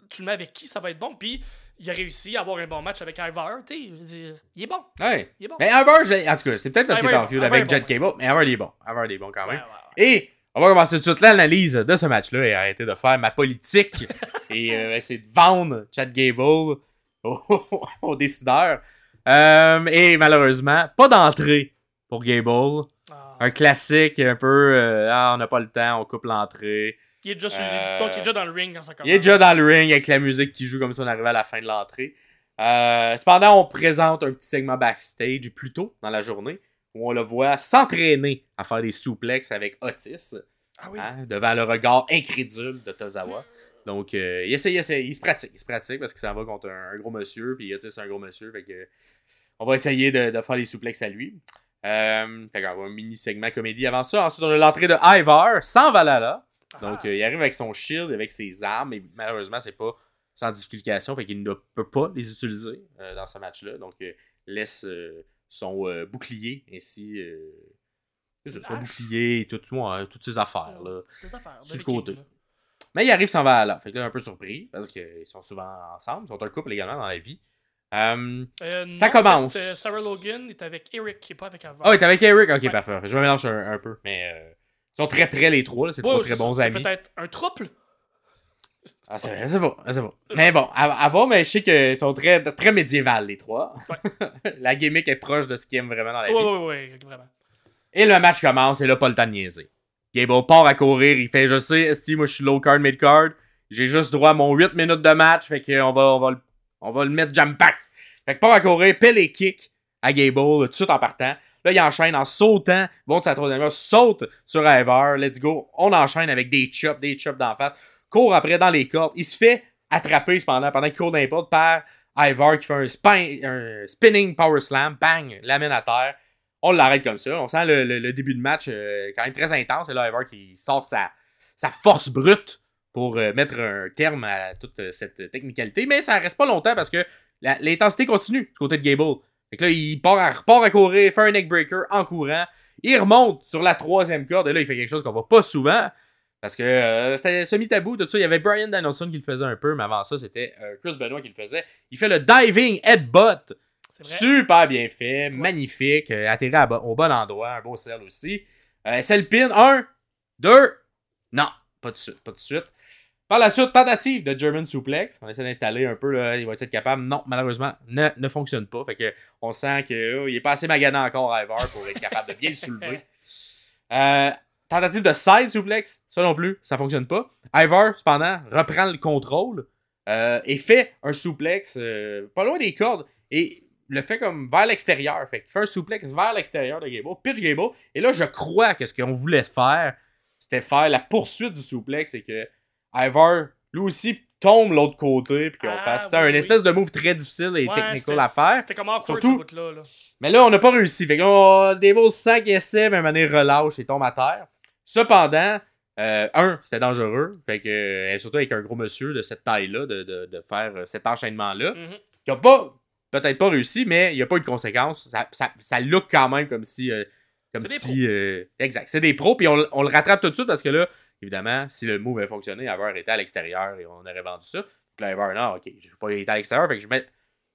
tu le mets avec qui, ça va être bon. Puis il a réussi à avoir un bon match avec Ivar. Tu sais, je veux dire, il est bon. Ouais. Il est bon. Mais Ivar, en tout cas, c'est peut-être parce qu'il est en bon. feud avec bon, Jet ouais. Cable, mais Ivar, il est bon. Ivar, il est bon quand même. ouais. Et on va commencer tout de suite l'analyse de ce match-là et arrêter de faire ma politique (laughs) et euh, essayer de vendre Chad Gable aux, (laughs) aux décideurs. Euh, et malheureusement, pas d'entrée pour Gable. Ah. Un classique un peu euh, Ah, on n'a pas le temps, on coupe l'entrée. Il est déjà sur- Donc il est déjà dans le ring quand ça commence. Il est déjà dans le ring avec la musique qui joue comme si on arrivait à la fin de l'entrée. Cependant, on présente un petit segment backstage plus tôt dans la journée où on le voit s'entraîner à faire des souplexes avec Otis. Ah oui. hein, devant le regard incrédule de Tozawa. Donc, euh, il essaie, il essaie, il se pratique, il se pratique parce qu'il s'en va contre un, un gros monsieur, puis Otis c'est un gros monsieur, fait que on va essayer de, de faire les souplexes à lui. Euh, fait qu'on va avoir un mini segment comédie avant ça. Ensuite, on a l'entrée de Ivar sans Valhalla. Donc, Ah. euh, il arrive avec son shield, avec ses armes, et malheureusement, c'est pas sans difficultation, fait qu'il ne peut pas les utiliser euh, dans ce match-là. Donc, euh, laisse son euh, bouclier ainsi. euh, son bouclier et tout, ouais, toutes ces affaires. Là. Affaires. sur le côté. Là. Mais il arrive sans Valhalla. Fait que là, un peu surpris parce qu'ils sont souvent ensemble. Ils sont un couple également dans la vie. Euh, Euh, Ça non, commence. en fait, euh, Sarah Logan est avec Eric, qui est pas avec Ivar. Ah, oh, t'es avec Eric? Ok, Ouais. parfait. Je me mélange un, un peu. Mais euh, ils sont très près les trois. là. C'est Ouais, trois très bons amis. peut-être un trouble. Ah, c'est vrai, c'est bon, c'est bon. Mais bon, à, à voir, mais je sais qu'ils sont très, très médiévales, les trois. (laughs) la gimmick est proche de ce qu'ils aiment vraiment dans la vie. ouais, ouais, vraiment. Et le match commence, et là, pas le temps de niaiser. Gable part à courir, il fait Je sais, Esti, moi je suis low card, mid card. J'ai juste droit à mon 8 minutes de match, fait qu'on va, on va, le- on va le mettre jam pack. Fait que part à courir, pèle les kicks à Gable, tout de suite en partant. Là, il enchaîne en sautant. Bon, de sa troisième saute sur Ivar. Let's go. On enchaîne avec des chops, des chops d'en face. Court après dans les cordes. Il se fait attraper cependant pendant qu'il court dans les par Ivar qui fait un, spin- un spinning power slam. Bang! L'amène à terre. On l'arrête comme ça. On sent le, début de match euh, quand même très intense. Et là, Ivar qui sort sa, force brute pour euh, mettre un terme à toute euh, cette technicalité. Mais ça reste pas longtemps parce que l'intensité continue du côté de Gable. Fait que là, il part à, repart à courir, fait un neckbreaker en courant. Il remonte sur la troisième corde. Et là, il fait quelque chose qu'on voit pas souvent. Parce que euh, c'était semi-tabou. De ça, il y avait Brian Danielson qui le faisait un peu. Mais avant ça, c'était euh, Chris Benoit qui le faisait. Il fait le diving headbutt. C'est. Super bien fait, Ouais. magnifique, euh, atterri bo- au bon endroit, un beau sel aussi. Euh, Selpin, un, deux, non, pas de suite, pas de suite. Par la suite, tentative de German Suplex. On essaie d'installer un peu, là, il va être capable. Non, malheureusement, ne, ne fonctionne pas. Fait que on sent qu'il est pas assez magané encore à Ivar pour être capable de bien le (laughs) soulever. Euh, tentative de side suplex, ça non plus, ça fonctionne pas. Ivar, cependant, reprend le contrôle euh, et fait un suplex euh, pas loin des cordes et le fait comme vers l'extérieur. Fait qu'il fait un suplex vers l'extérieur de Gable, pitch Gable. Et là, je crois que ce qu'on voulait faire, c'était faire la poursuite du suplex et que Ivar, lui aussi, tombe l'autre côté puis qu'on Ah, fasse oui, oui. espèce de move très difficile et Ouais, technical à faire. C'était comme awkward Surtout- ce bout-là. Là. Mais là, on n'a pas réussi. Fait que là, on- Devil 5 essais, mais à un moment donné, relâche et tombe à terre. Cependant, euh, un, c'était dangereux. Fait que, euh, surtout avec un gros monsieur de cette taille-là, de, de- de faire euh, cet enchaînement-là, Mhm. qui a pas, peut-être pas réussi, mais il n'y a pas eu de conséquences. Ça, ça, ça look quand même comme si. euh, comme si. euh, exact. C'est des pros, puis on, on le rattrape tout de suite parce que là, évidemment, si le move avait fonctionné, Aver était à l'extérieur et on aurait vendu ça. Puis là, Aver, non, ok, je vais pas être à l'extérieur, fait que je mets,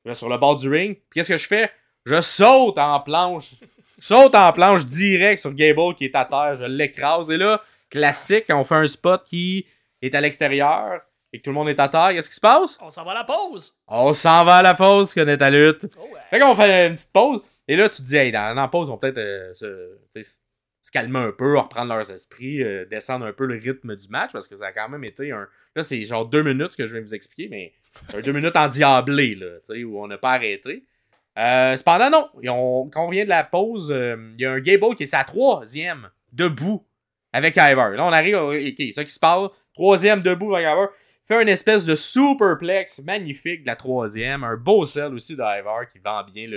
je vais sur le bord du ring. Puis qu'est-ce que je fais? Je saute en planche. Je saute en planche direct sur Gable qui est à terre. Je l'écrase. Et là, classique, quand on fait un spot qui est à l'extérieur et que tout le monde est à terre, qu'est-ce qui se passe? On s'en va à la pause. On s'en va à la pause, connaît ta lutte. Oh, ouais. Fait qu'on fait une petite pause. Et là, tu te dis, hey, dans, la pause, on va peut-être euh, se calmer un peu, reprendre leurs esprits, euh, descendre un peu le rythme du match, parce que ça a quand même été un. Là, c'est genre deux minutes que je vais vous expliquer, mais un deux minutes endiablé, là, tu sais, où on n'a pas arrêté. Euh, cependant, non. Quand on revient de la pause, euh, il y a un Gable qui est sa troisième debout avec Ivar. Là, on arrive, au- ok, ça qui se parle. Troisième debout avec Ivar. Fait une espèce de superplex magnifique de la troisième. Un beau sel aussi d'Ivar qui vend bien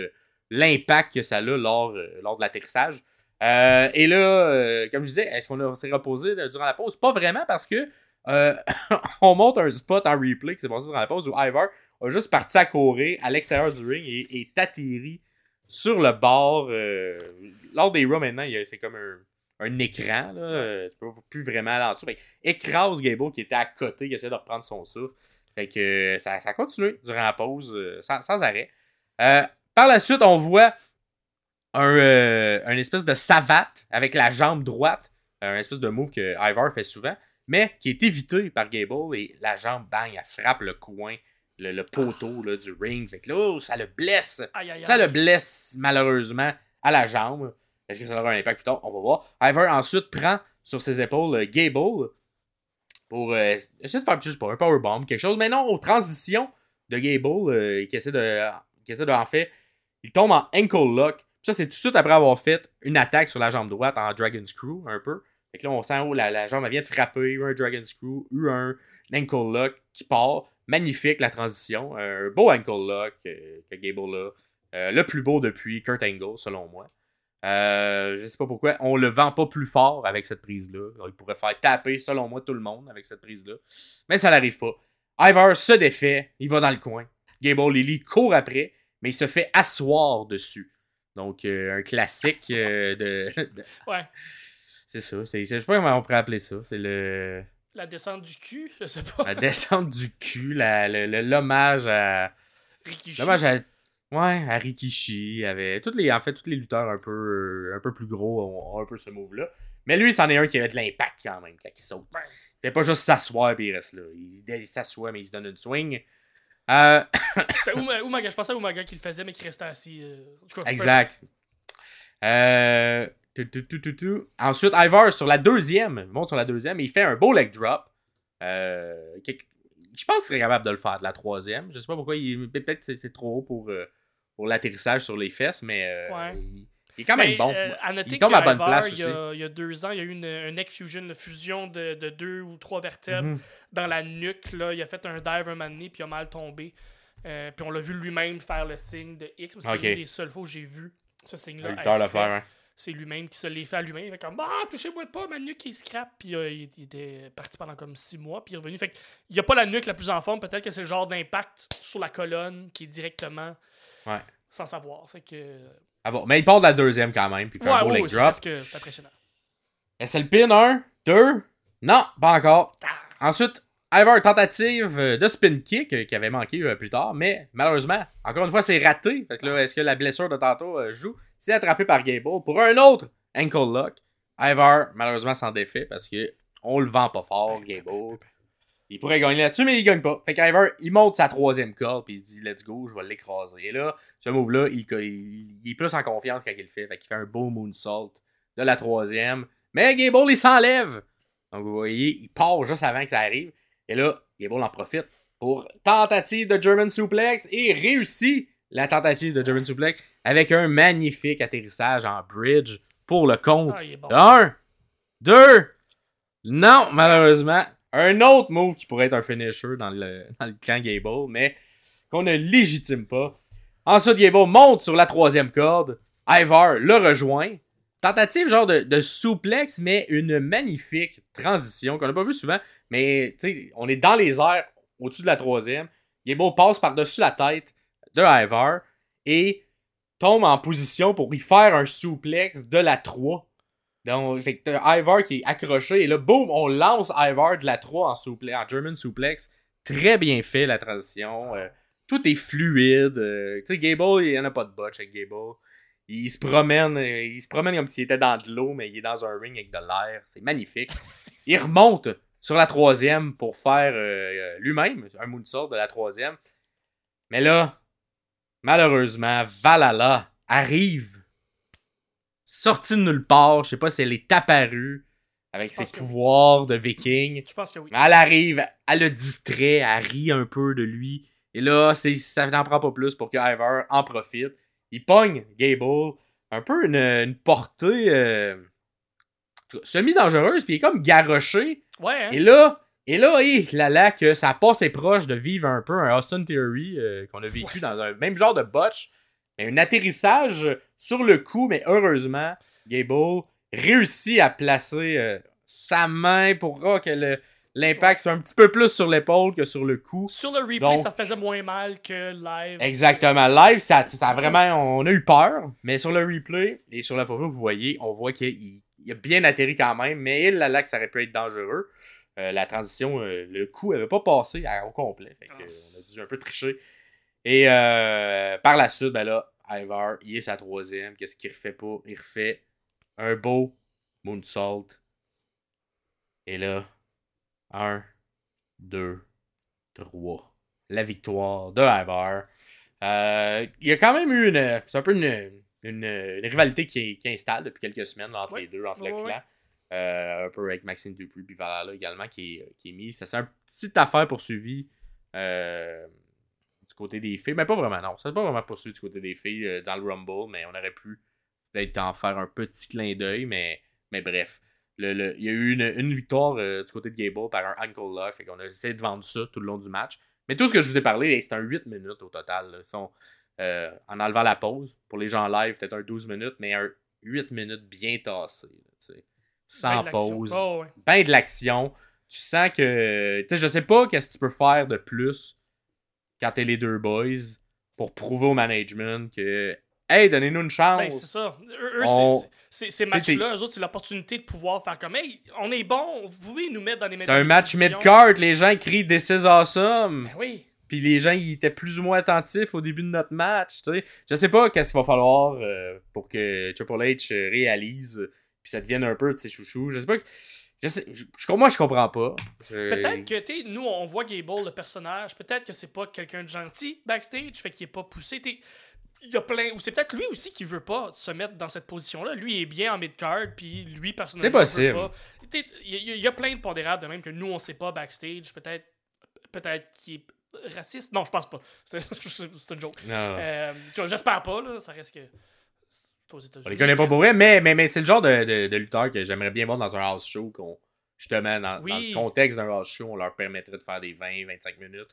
l'impact que ça a lors, euh, lors de l'atterrissage. Euh, et là, euh, comme je disais, est-ce qu'on s'est reposé euh, durant la pause? Pas vraiment parce que euh, (laughs) on monte un spot en replay qui s'est passé durant la pause où Ivar a juste parti à courir à l'extérieur du ring et est atterri sur le bord. euh, lors des Raw maintenant, c'est comme un, un écran. Là, euh, tu peux plus vraiment aller en dessous. Fait écrase Gable qui était à côté, qui essaie de reprendre son souffle. Fait que euh, ça, ça a continué durant la pause sans, sans arrêt. Euh, par la suite, on voit un, euh, un espèce de savate avec la jambe droite. Un espèce de move que Ivar fait souvent, mais qui est évité par Gable et la jambe, bang, elle frappe le coin, le, le poteau là, du ring. Fait que là, oh, ça le blesse. Aïe, aïe, aïe. Ça le blesse malheureusement à la jambe. Est-ce que ça aura un impact plus tard? On va voir. Ivar ensuite prend sur ses épaules euh, Gable pour euh, essayer de faire, je sais pas, un powerbomb, quelque chose. Mais non, aux transitions de Gable, euh, qui essaie de, qui essaie de, en fait, il tombe en ankle lock. Ça, c'est tout de suite après avoir fait une attaque sur la jambe droite en Dragon Screw, un peu. Fait que là, on sent où la, la jambe elle vient de frapper, eu un Dragon Screw, eu un ankle lock qui part. Magnifique la transition. Un beau ankle lock euh, que Gable a. Euh, le plus beau depuis Kurt Angle, selon moi. Euh, je sais pas pourquoi. On le vend pas plus fort avec cette prise-là. Il pourrait faire taper, selon moi, tout le monde avec cette prise-là. Mais ça n'arrive pas. Ivar se défait. Il va dans le coin. Gable Lily court après, mais il se fait asseoir dessus. Donc, euh, un classique euh, de. (laughs) Ouais. (laughs) c'est ça. Je sais pas comment on pourrait appeler ça. C'est le. La descente du cul, (laughs) je sais pas. La descente du cul, la- le- le- l'hommage à. Rikishi. L'hommage à. Ouais, à Rikishi. Avait, toutes les, en fait, tous les lutteurs un peu, un peu plus gros ont, un peu ce move-là. Mais lui, c'en est un qui avait de l'impact quand même, quand il saute. Il fait pas juste s'asseoir et il reste là. Il, il s'assoit, mais il se donne une swing. Euh, Umaga, je pensais à Umaga qui le faisait, mais qui restait assis. euh, cas, exact. Euh, Ensuite, Ivar sur la deuxième, il monte sur la deuxième et il fait un beau leg drop. Euh, je pense qu'il serait capable de le faire de la troisième. Je sais pas pourquoi. il- Peut-être que c'est- trop haut pour, euh, pour l'atterrissage sur les fesses, mais euh, Ouais. il, il est quand même Mais, bon. euh, à noter Il tombe à bonne Ivar, place il y, a, il y a deux ans, il y a eu une, un neck fusion, une fusion de, de deux ou trois vertèbres Mhm. dans la nuque. Là. Il a fait un dive un moment donné, puis il a mal tombé. Puis on l'a vu lui-même faire le signe de X. C'est Ok. une des seules fois où j'ai vu ce signe-là. Le lutteur le faire. hein. C'est lui-même qui se l'est fait à lui-même. Il fait comme Ah, touchez-moi pas, ma nuque est scrap. Puis euh, il, il était parti pendant comme six mois. Puis il est revenu. Fait il n'y a pas la nuque la plus en forme. Peut-être que c'est le genre d'impact sur la colonne qui est directement Ouais. sans savoir. Fait que. Ah bon, mais il part de la deuxième quand même, puis il fait Ouais, un beau ouais, leg ouais, c'est drop. parce que c'est impressionnant. Est-ce le pin 1, 2 Non, pas encore. Ah. Ensuite, Ivar, tentative euh, de spin kick euh, qui avait manqué euh, plus tard, mais malheureusement, encore une fois, c'est raté. Fait que là, est-ce que la blessure de tantôt euh, joue? C'est attrapé par Gable pour un autre ankle lock. Ivar, malheureusement, s'en défait parce que on le vend pas fort, Gable. Il pourrait gagner là-dessus, mais il gagne pas. Fait qu'Ivar, il monte sa troisième corde, puis il se dit Let's go, je vais l'écraser. Et là, ce move-là, il, il- il est plus en confiance quand il le fait. Fait qu'il fait un beau moonsault de la troisième. Mais Gable, il s'enlève. Donc, vous voyez, il part juste avant que ça arrive. Et là, Gable en profite pour tentative de German Suplex et réussit la tentative de German Suplex avec un magnifique atterrissage en bridge pour le compte. Ah, bon. Un, deux, non, malheureusement. Un autre move qui pourrait être un finisher dans le, dans le clan Gable, mais qu'on ne légitime pas. Ensuite, Gable monte sur la troisième corde. Ivar le rejoint. Tentative genre de, de souplex, mais une magnifique transition qu'on n'a pas vu souvent. Mais on est dans les airs au-dessus de la troisième. Gable passe par-dessus la tête de Ivar et tombe en position pour y faire un souplex de la 3. Donc, fait que Ivar qui est accroché et là, boum, on lance Ivar de la 3 en, souplex, en German suplex. Très bien fait la transition. euh, tout est fluide. euh, tu sais, Gable, il n'y en a pas de botch avec Gable. Il se promène, euh, il se promène comme s'il était dans de l'eau, mais il est dans un ring avec de l'air. C'est magnifique. (laughs) Il remonte sur la troisième pour faire euh, lui-même un moonsault de la troisième. Mais là, malheureusement, Valhalla arrive sortie de nulle part. Je sais pas si elle est apparue avec ses oui. pouvoirs de viking. Je pense que oui. Mais elle arrive, elle le distrait, elle rit un peu de lui. Et là, ça n'en prend pas plus pour que Ivar en profite il pogne Gable, un peu une, une portée euh, semi-dangereuse, puis il est comme garoché. Ouais, hein? Et là, et là, hé, là, là, que ça passe et proche de vivre un peu un Austin Theory euh, qu'on a vécu dans un même genre de botch. Mais un atterrissage sur le coup, mais heureusement, Gable réussit à placer euh, sa main pour oh, que l'impact soit un petit peu plus sur l'épaule que sur le cou. Sur le replay, Donc- ça faisait moins mal que live. Exactement. Live, ça, ça a vraiment. On a eu peur. Mais sur le replay et sur la photo vous voyez, on voit qu'il il a bien atterri quand même. Mais il, là, là, que ça aurait pu être dangereux. Euh, la transition, euh, le coup avait pas passé à- au complet. Fait que, Ah. euh, on a dû un peu tricher. Et par la suite, ben là, Ivar, il est sa troisième. Qu'est-ce qu'il refait pas? Il refait un beau moonsault. Et là, un, deux, trois. La victoire de Ivar. Euh, il y a quand même eu une. C'est un peu une, une, une rivalité qui, qui installe depuis quelques semaines entre les deux, entre le Ouais, ouais. clan. Euh, un peu avec Maxime Dupuis puis Valhalla également qui est, qui est mis. Ça c'est une petite affaire poursuivie euh, du côté des filles. Mais pas vraiment, non. Ça pas vraiment poursuivi du côté des filles euh, dans le Rumble, mais on aurait pu peut-être en faire un petit clin d'œil, mais, mais bref. Le, le- il y a eu une, une victoire du côté de Gable par un ankle lock. Fait qu'on a essayé de vendre ça tout le long du match. Mais tout ce que je vous ai parlé, c'est un 8 minutes au total. là. En enlevant la pause. Pour les gens live, peut-être un 12 minutes, mais un 8 minutes bien tassé. Ben sans pause. Oh, ouais. Ben de l'action. Tu sens que. Tu sais, je sais pas qu'est-ce que tu peux faire de plus quand t'es les deux boys pour prouver au management que. Hey, donnez-nous une chance. Ben, c'est ça. Eux, On- c'est- ces matchs-là, eux autres, c'est l'opportunité de pouvoir faire comme Hey, on est bon, vous pouvez nous mettre dans les c'est un match mid-card, les gens crient This is awesome. Ben oui. Puis les gens, ils étaient plus ou moins attentifs au début de notre match. Tu sais. Je sais pas qu'est-ce qu'il va falloir euh, pour que Triple H euh, réalise, puis ça devienne un peu de ses chouchous. Je sais pas. que- Je sais, je, moi, je comprends pas. Peut-être que, tu sais, nous, on voit Gable, le personnage, peut-être que c'est pas quelqu'un de gentil backstage, fait qu'il est pas poussé. Il y a plein. Ou c'est peut-être lui aussi qui veut pas se mettre dans cette position-là. Lui il est bien en mid-card, puis lui, personnellement. Veut pas. Il y, a- il y a plein de pondérables de même que nous, on sait pas backstage. Peut-être peut-être qu'il est raciste. Non, je pense pas. (laughs) C'est une joke. Non. Euh, tu vois, J'espère pas, là. Ça reste que. Aux. On les connaît pas pour vrai, mais, mais, mais c'est le genre de, de, de lutteur que j'aimerais bien voir dans un house show qu'on justement dans, Oui. dans le contexte d'un house show, on leur permettrait de faire des 20-25 minutes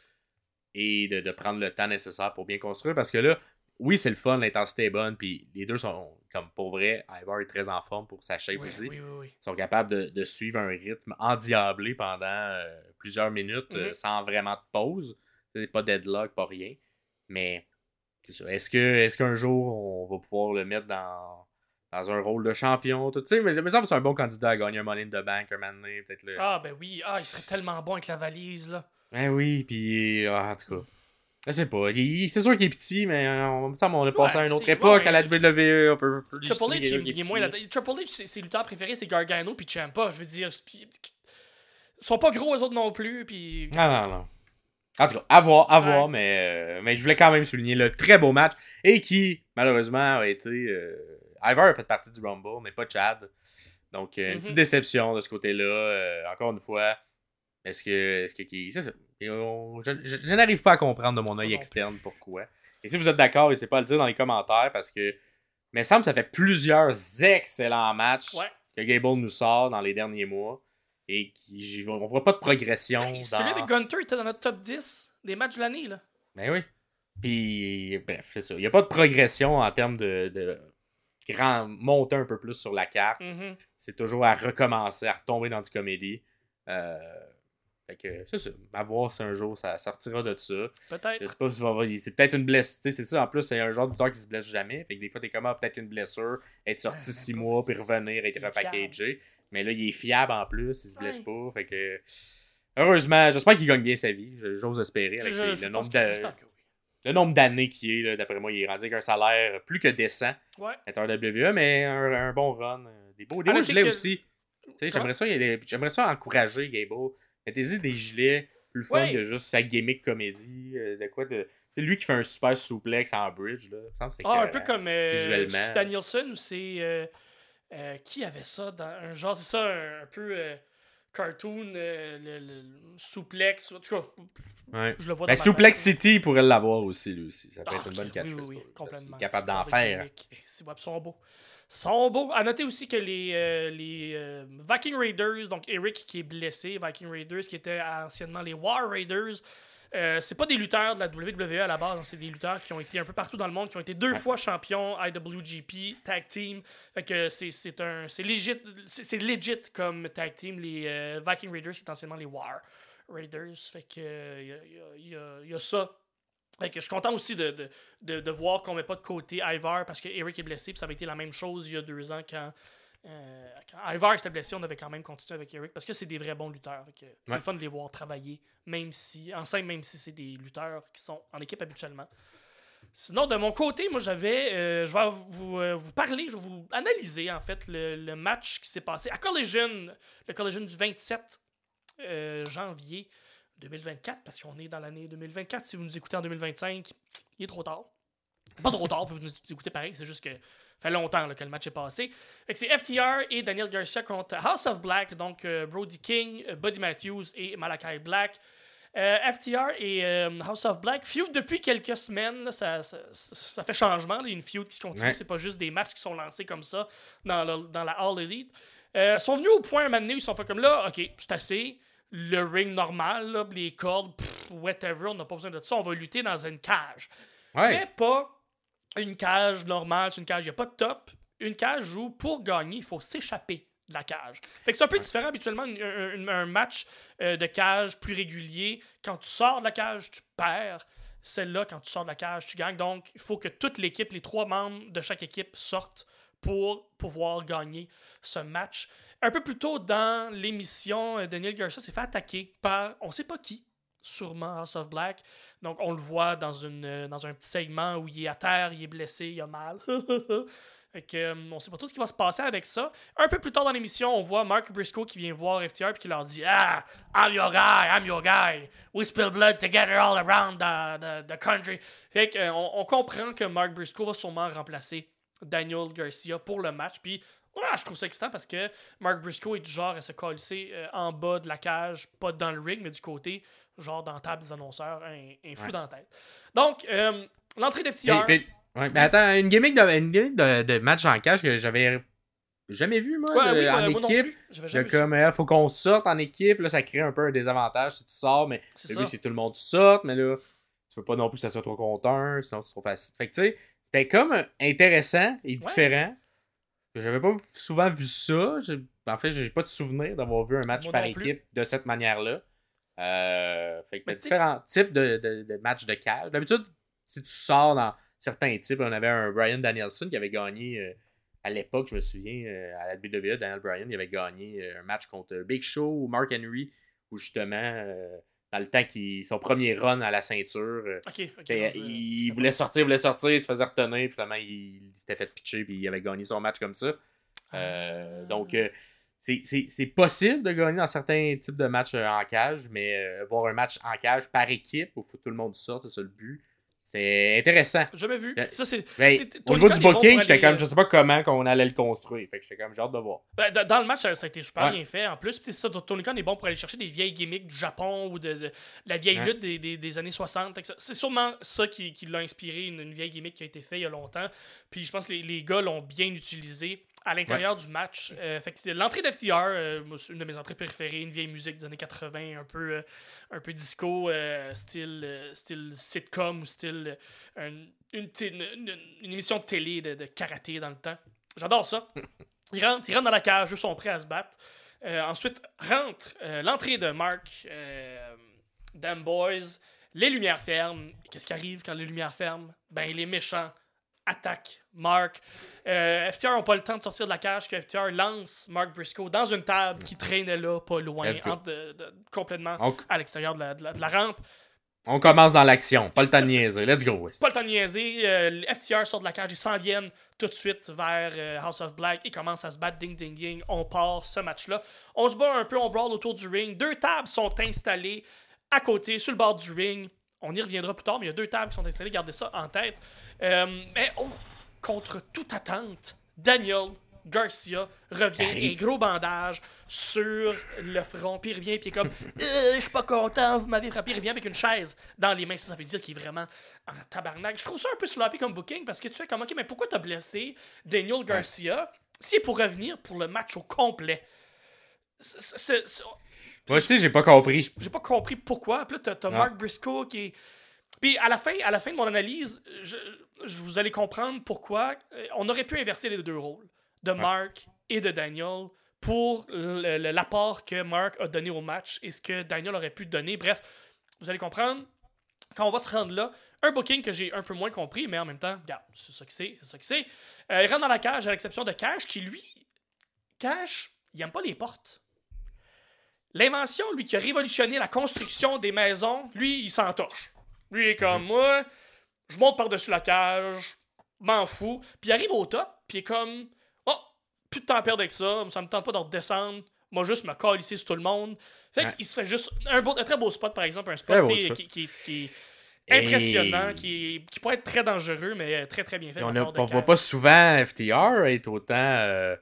et de, de prendre le temps nécessaire pour bien construire parce que là, oui, c'est le fun, l'intensité est bonne, puis les deux sont comme pour vrai, Ivar est très en forme pour sa shape Oui, aussi. oui, oui, oui. Ils sont capables de, de suivre un rythme endiablé pendant euh, plusieurs minutes euh, Mhm. sans vraiment de pause. C'est pas deadlock, pas rien. Mais. Est-ce que est-ce qu'un jour on va pouvoir le mettre dans, dans un rôle de champion? Tu sais, mais que c'est un bon candidat à gagner un Money in the Bank un moment peut-être le. Ah, ben oui. Ah, il serait tellement bon avec la valise, là. Ben oui, puis ah, en tout cas. Je sais pas. C'est sûr qu'il est petit, mais euh, on, il me semble qu'on a passé Ouais, à une autre époque ouais, à la. WWE. On peut, on peut Triple H, légitimer il, quelqu'un qui il est est moins petit. là Triple H, ses, lutteurs préférés, c'est Gargano puis Ciampa. Je veux dire, ils sont pas gros eux autres non plus. Puis Non, non, non. En tout cas, à voir, à Ouais. voir, mais, euh, mais je voulais quand même souligner le très beau match et qui, malheureusement, a été. Euh, Ivar a fait partie du Rumble, mais pas Chad. Donc, euh, une Mhm. petite déception de ce côté-là. Euh, encore une fois, est-ce que. Est-ce que qui- c'est ça. Et on- je je- je n'arrive pas à comprendre de mon œil externe pourquoi. Et si vous êtes d'accord, n'hésitez pas à le dire dans les commentaires parce que. Mais semble que ça fait plusieurs excellents matchs Ouais. que Gable nous sort dans les derniers mois et qui on voit pas de progression. Ben, dans... Celui avec Gunter était dans notre top 10 des matchs de l'année. là. Ben oui. Puis, bref, c'est ça. Il n'y a pas de progression en termes de, de grand monter un peu plus sur la carte. Mhm. C'est toujours à recommencer, à retomber dans du comédie. Euh, fait que c'est ça. À voir si un jour ça sortira de ça. Je Peut-être. sais pas si va- c'est peut-être une blessure. C'est ça. En plus, c'est un genre de lutteur qui se blesse jamais. Fait que des fois, t'es comme ah, peut-être une blessure, être sorti six ben, mois, puis revenir, être repackagé. Mais là, il est fiable en plus, il se blesse Ouais. pas. Fait que. Heureusement, j'espère qu'il gagne bien sa vie. J'ose espérer avec Je- les- je le nombre que- oui. le nombre d'années qu'il est, d'après moi, il est rendu avec un salaire plus que décent. Ouais. Être un WWE, mais un, un bon run. euh, Des beaux, des beaux noter gilets que- aussi. J'aimerais ça, j'aimerais ça encourager Gable. Mettez-y des gilets plus fun Ouais. que juste sa gimmick comédie. euh, de quoi de. Tu sais, lui qui fait un super souplex en bridge. Là. Me semble Ah, un peu comme euh, Danielson ou c'est. euh, euh, qui avait ça dans un genre, c'est ça, un, un peu. euh, cartoon, euh, le, le- le souplex. En tout cas, Ouais. je le vois Ben, dans ma Suplex tête. City pourrait l'avoir aussi, lui aussi. Ça peut Ah, être une ok, bonne oui, catchphrase. oui, oui, complètement. Est capable d'en faire. Eh, C'est ouais, sont beaux. Sont beaux. À noter aussi que les, euh, les Viking Raiders, donc Eric qui est blessé, Viking Raiders qui étaient anciennement les War Raiders, euh, c'est pas des lutteurs de la WWE à la base, hein, c'est des lutteurs qui ont été un peu partout dans le monde, qui ont été deux fois champions IWGP Tag Team. Fait que c'est c'est un c'est legit c'est c'est legit comme tag team les euh, Viking Raiders qui est anciennement les War Raiders. Fait que euh, il y, a, y a- y a- y a ça. Fait que je suis content aussi de, de, de, de voir qu'on met pas de côté Ivar parce que Eric est blessé, puis ça avait été la même chose il y a deux ans quand, euh, quand Ivar était blessé, on avait quand même continué avec Eric parce que c'est des vrais bons lutteurs. C'est Ouais. le fun de les voir travailler, même si, ensemble, même si c'est des lutteurs qui sont en équipe habituellement. Sinon, de mon côté, moi, j'avais. euh, je vais vous, euh, vous parler, je vais vous analyser, en fait, le, le match qui s'est passé à Collision, le Collision du 27 euh, janvier 2024, parce qu'on est dans l'année 2024. Si vous nous écoutez en 2025, il est trop tard. Pas trop tard, vous nous écoutez pareil, c'est juste que ça fait longtemps là, que le match est passé. C'est FTR et Daniel Garcia contre House of Black, donc euh, Brody King, euh, Buddy Matthews et Malachi Black. Euh, FTR et euh, House of Black feud depuis quelques semaines. là, ça, ça, fait changement. Il y a une feud qui se continue. Ouais. C'est pas juste des matchs qui sont lancés comme ça dans, le- dans la All Elite. Ils sont venus au point à un moment donné où ils sont fait comme là, ok, c'est assez. Le ring normal, là, les cordes, pff, whatever, on n'a pas besoin de ça. On va lutter dans une cage. Ouais. Mais pas une cage normale, c'est une cage, il n'y a pas de top. Une cage où, pour gagner, il faut s'échapper de la cage. Fait que c'est un peu différent habituellement, un, match euh, de cage plus régulier. Quand tu sors de la cage, tu perds. Celle-là, quand tu sors de la cage, tu gagnes. Donc, il faut que toute l'équipe, les trois membres de chaque équipe sortent pour pouvoir gagner ce match. Un peu plus tôt dans l'émission, euh, Daniel Garcia s'est fait attaquer par on sait pas qui, sûrement House of Black. Donc on le voit dans, une, euh, dans un petit segment où il est à terre, il est blessé, il a mal. (laughs) Fait que, euh, on sait pas tout ce qui va se passer avec ça. Un peu plus tard dans l'émission, on voit Mark Briscoe qui vient voir FTR et qui leur dit Ah, I'm your guy, I'm your guy. We spill blood together all around the, the, the country. Fait que, euh, on, on comprend que Mark Briscoe va sûrement remplacer Daniel Garcia pour le match. Puis ah, je trouve ça excitant parce que Mark Briscoe est du genre à se coller en bas de la cage, pas dans le ring, mais du côté, genre dans la table des annonceurs, un, un fou Ouais. dans la tête. Donc, euh, l'entrée d'FTR. mais- ouais, mais attends, une gimmick de, une gimmick de, de match en cage que j'avais jamais vu, moi, Ouais, de- oui, en moi équipe. De comme, il faut qu'on sorte en équipe, là, ça crée un peu un désavantage si tu sors, mais C'est le but, ça. c'est que tout le monde sorte, mais là, tu veux pas non plus que ça soit trop contre un, sinon c'est trop facile. Fait que, tu sais, c'était comme intéressant et différent. J'avais pas souvent vu ça. En fait, j'ai pas de souvenir d'avoir vu un match Moi par équipe de cette manière-là. Euh, fait que t'as différents types de, de, de matchs de cage. D'habitude, si tu sors dans certains types, on avait un Brian Danielson qui avait gagné euh, à l'époque, je me souviens, euh, à la WWE, Daniel Bryan, il avait gagné un match contre Big Show ou Mark Henry, où justement, dans le temps qu'il son premier run à la ceinture, je- il voulait sortir, il voulait sortir, il se faisait retenir, finalement, il, il s'était fait pitcher, puis il avait gagné son match comme ça. Ah. donc, c'est- c'est c'est possible de gagner dans certains types de matchs euh, en cage, mais euh, voir un match en cage par équipe où faut que tout le monde sorte, c'est ça le but. C'est intéressant. Jamais vu. Ben, Ça, c'est. Ben, au niveau du booking, j'étais comme, euh, je sais pas comment qu'on allait le construire. Fait que j'étais comme, j'ai hâte de voir. Ben, dans le match, ça, ça a été super Ouais. bien fait. En plus, Puis ça, Tony Khan est bon pour aller chercher des vieilles gimmicks du Japon ou de, de- de la vieille Ouais. lutte des, des- des années 60. Fait que ça- C'est sûrement ça qui, qui l'a inspiré, une, une vieille gimmick qui a été faite il y a longtemps. Puis je pense que les, les gars l'ont bien utilisé à l'intérieur du match. Euh, l'entrée d'FTR, euh, une de mes entrées préférées, une vieille musique des années 80, un peu, euh, un peu disco, euh, style, style sitcom ou style un- une, émission de télé de, de karaté dans le temps. J'adore ça. (laughs) Ils rentrent, ils rentrent dans la cage, eux sont prêts à se battre. Ensuite, rentre l'entrée de Mark, Damn Boys, les lumières ferment. Qu'est-ce qui arrive quand les lumières ferment? Ben, les méchants attaquent Mark. Euh, FTR n'ont pas le temps de sortir de la cage que FTR lance Mark Briscoe dans une table qui traînait là, pas loin, Let's go. entre de- de- complètement On, à l'extérieur de la- de la- de la rampe. on commence dans l'action. Pas le temps de niaiser. Let's go. Pas le temps de niaiser. euh, FTR sort de la cage. Ils s'en viennent tout de suite vers euh, House of Black. Ils commencent à se battre. Ding, ding, ding. On part ce match-là. On se bat un peu. On brawl autour du ring. Deux tables sont installées à côté, sur le bord du ring. On y reviendra plus tard, mais il y a deux tables qui sont installées. Gardez ça en tête. Euh, mais oh, contre toute attente, Daniel Garcia revient, un gros bandage sur le front, puis il revient, puis il est comme (laughs) Euh, Je suis pas content, vous m'avez frappé. Il revient avec une chaise dans les mains, ça, ça veut dire qu'il est vraiment en tabarnak. Je trouve ça un peu sloppy comme booking parce que tu fais comme Ok, mais pourquoi t'as blessé Daniel Garcia? Si pour revenir pour le match au complet Moi aussi, j'ai pas compris. j'ai pas compris pourquoi. Puis là, t'as, Non. Mark Briscoe qui est. Puis à la fin, à la fin de mon analyse, je, je vous allez comprendre pourquoi euh, on aurait pu inverser les deux rôles de Mark et de Daniel pour l'apport que Mark a donné au match et ce que Daniel aurait pu donner. Bref, vous allez comprendre quand on va se rendre là. Un booking que j'ai un peu moins compris, mais en même temps, regarde, c'est ça que c'est, c'est ça que c'est. Euh, il rentre dans la cage à l'exception de Cash qui, lui, Cash, il aime pas les portes. L'invention, lui, qui a révolutionné la construction des maisons, lui, il s'en torche. Lui, il est comme, moi, je monte par-dessus la cage, m'en fous. Puis il arrive au top, puis il est comme, oh, plus de temps à perdre avec ça, ça me tente pas de redescendre. Moi, juste me calisser sur tout le monde. Fait Ouais. qu'il se fait juste un, beau, un très beau spot, par exemple, un spot qui, qui, Et- impressionnant, qui, qui pourrait être très dangereux, mais très très bien fait. Et on ne voit pas souvent FTR être autant, euh,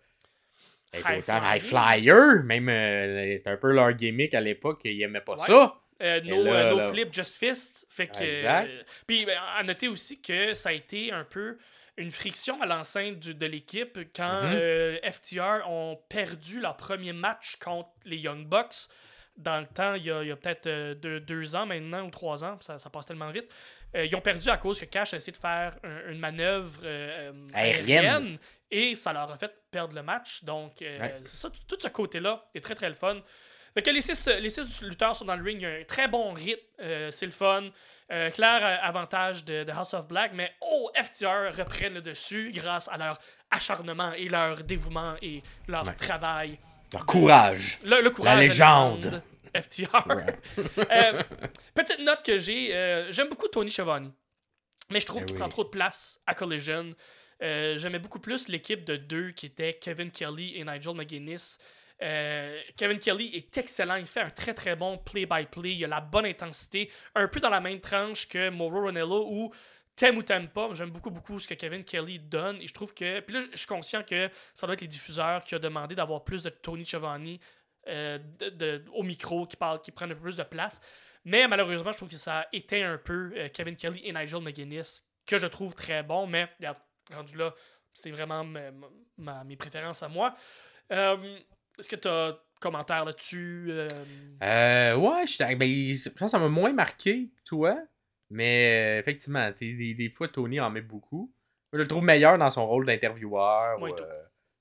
être High autant high flyer. Même, euh, c'est un peu leur gimmick à l'époque, ils aimaient pas Ouais. ça. Euh, no, là, euh, no là- flip, just fist. Fait que, Exact. euh, puis ben, à noter aussi que ça a été un peu une friction à l'enceinte de l'équipe quand Mhm. euh, FTR ont perdu leur premier match contre les Young Bucks. Dans le temps, il y a, peut-être deux, deux ans maintenant ou trois ans, ça, ça passe tellement vite. Euh, ils ont perdu à cause que Cash a essayé de faire un- une manœuvre euh, euh, Aérienne. aérienne et ça leur a fait perdre le match. Donc, euh, Ouais. c'est ça, tout ce côté-là est très très le fun. Fait que les six, les six lutteurs sont dans le ring, il y a un très bon rythme, c'est le fun. Clair avantage de, de House of Black, mais oh, FTR reprennent le dessus grâce à leur acharnement et leur dévouement et leur Ouais. travail. Leur courage. Le, le courage. de légende. FTR. (laughs) Euh, petite note que j'ai, euh, j'aime beaucoup Tony Schiavone, mais je trouve Eh qu'il oui. prend trop de place à Collision. Euh, J'aimais beaucoup plus l'équipe de deux qui était Kevin Kelly et Nigel McGuinness. Kevin Kelly est excellent, il fait un très très bon play-by-play, il a la bonne intensité, un peu dans la même tranche que Mauro Ranello ou t'aimes ou t'aimes pas, j'aime beaucoup beaucoup ce que Kevin Kelly donne et je trouve que, puis là je suis conscient que ça doit être les diffuseurs qui ont demandé d'avoir plus de Tony Schiavone euh, de- de- au micro, qui parle, qui prennent un peu plus de place, mais malheureusement je trouve que ça éteint un peu euh, Kevin Kelly et Nigel McGuinness, que je trouve très bon, mais regarde, rendu là, c'est vraiment ma- ma- mes préférences à moi. Euh, est-ce que tu as commentaire là-dessus? ouais, ben, je pense que ça m'a moins marqué que toi. Mais effectivement, des, des fois, Tony en met beaucoup. Moi, je le trouve meilleur dans son rôle d'intervieweur Moi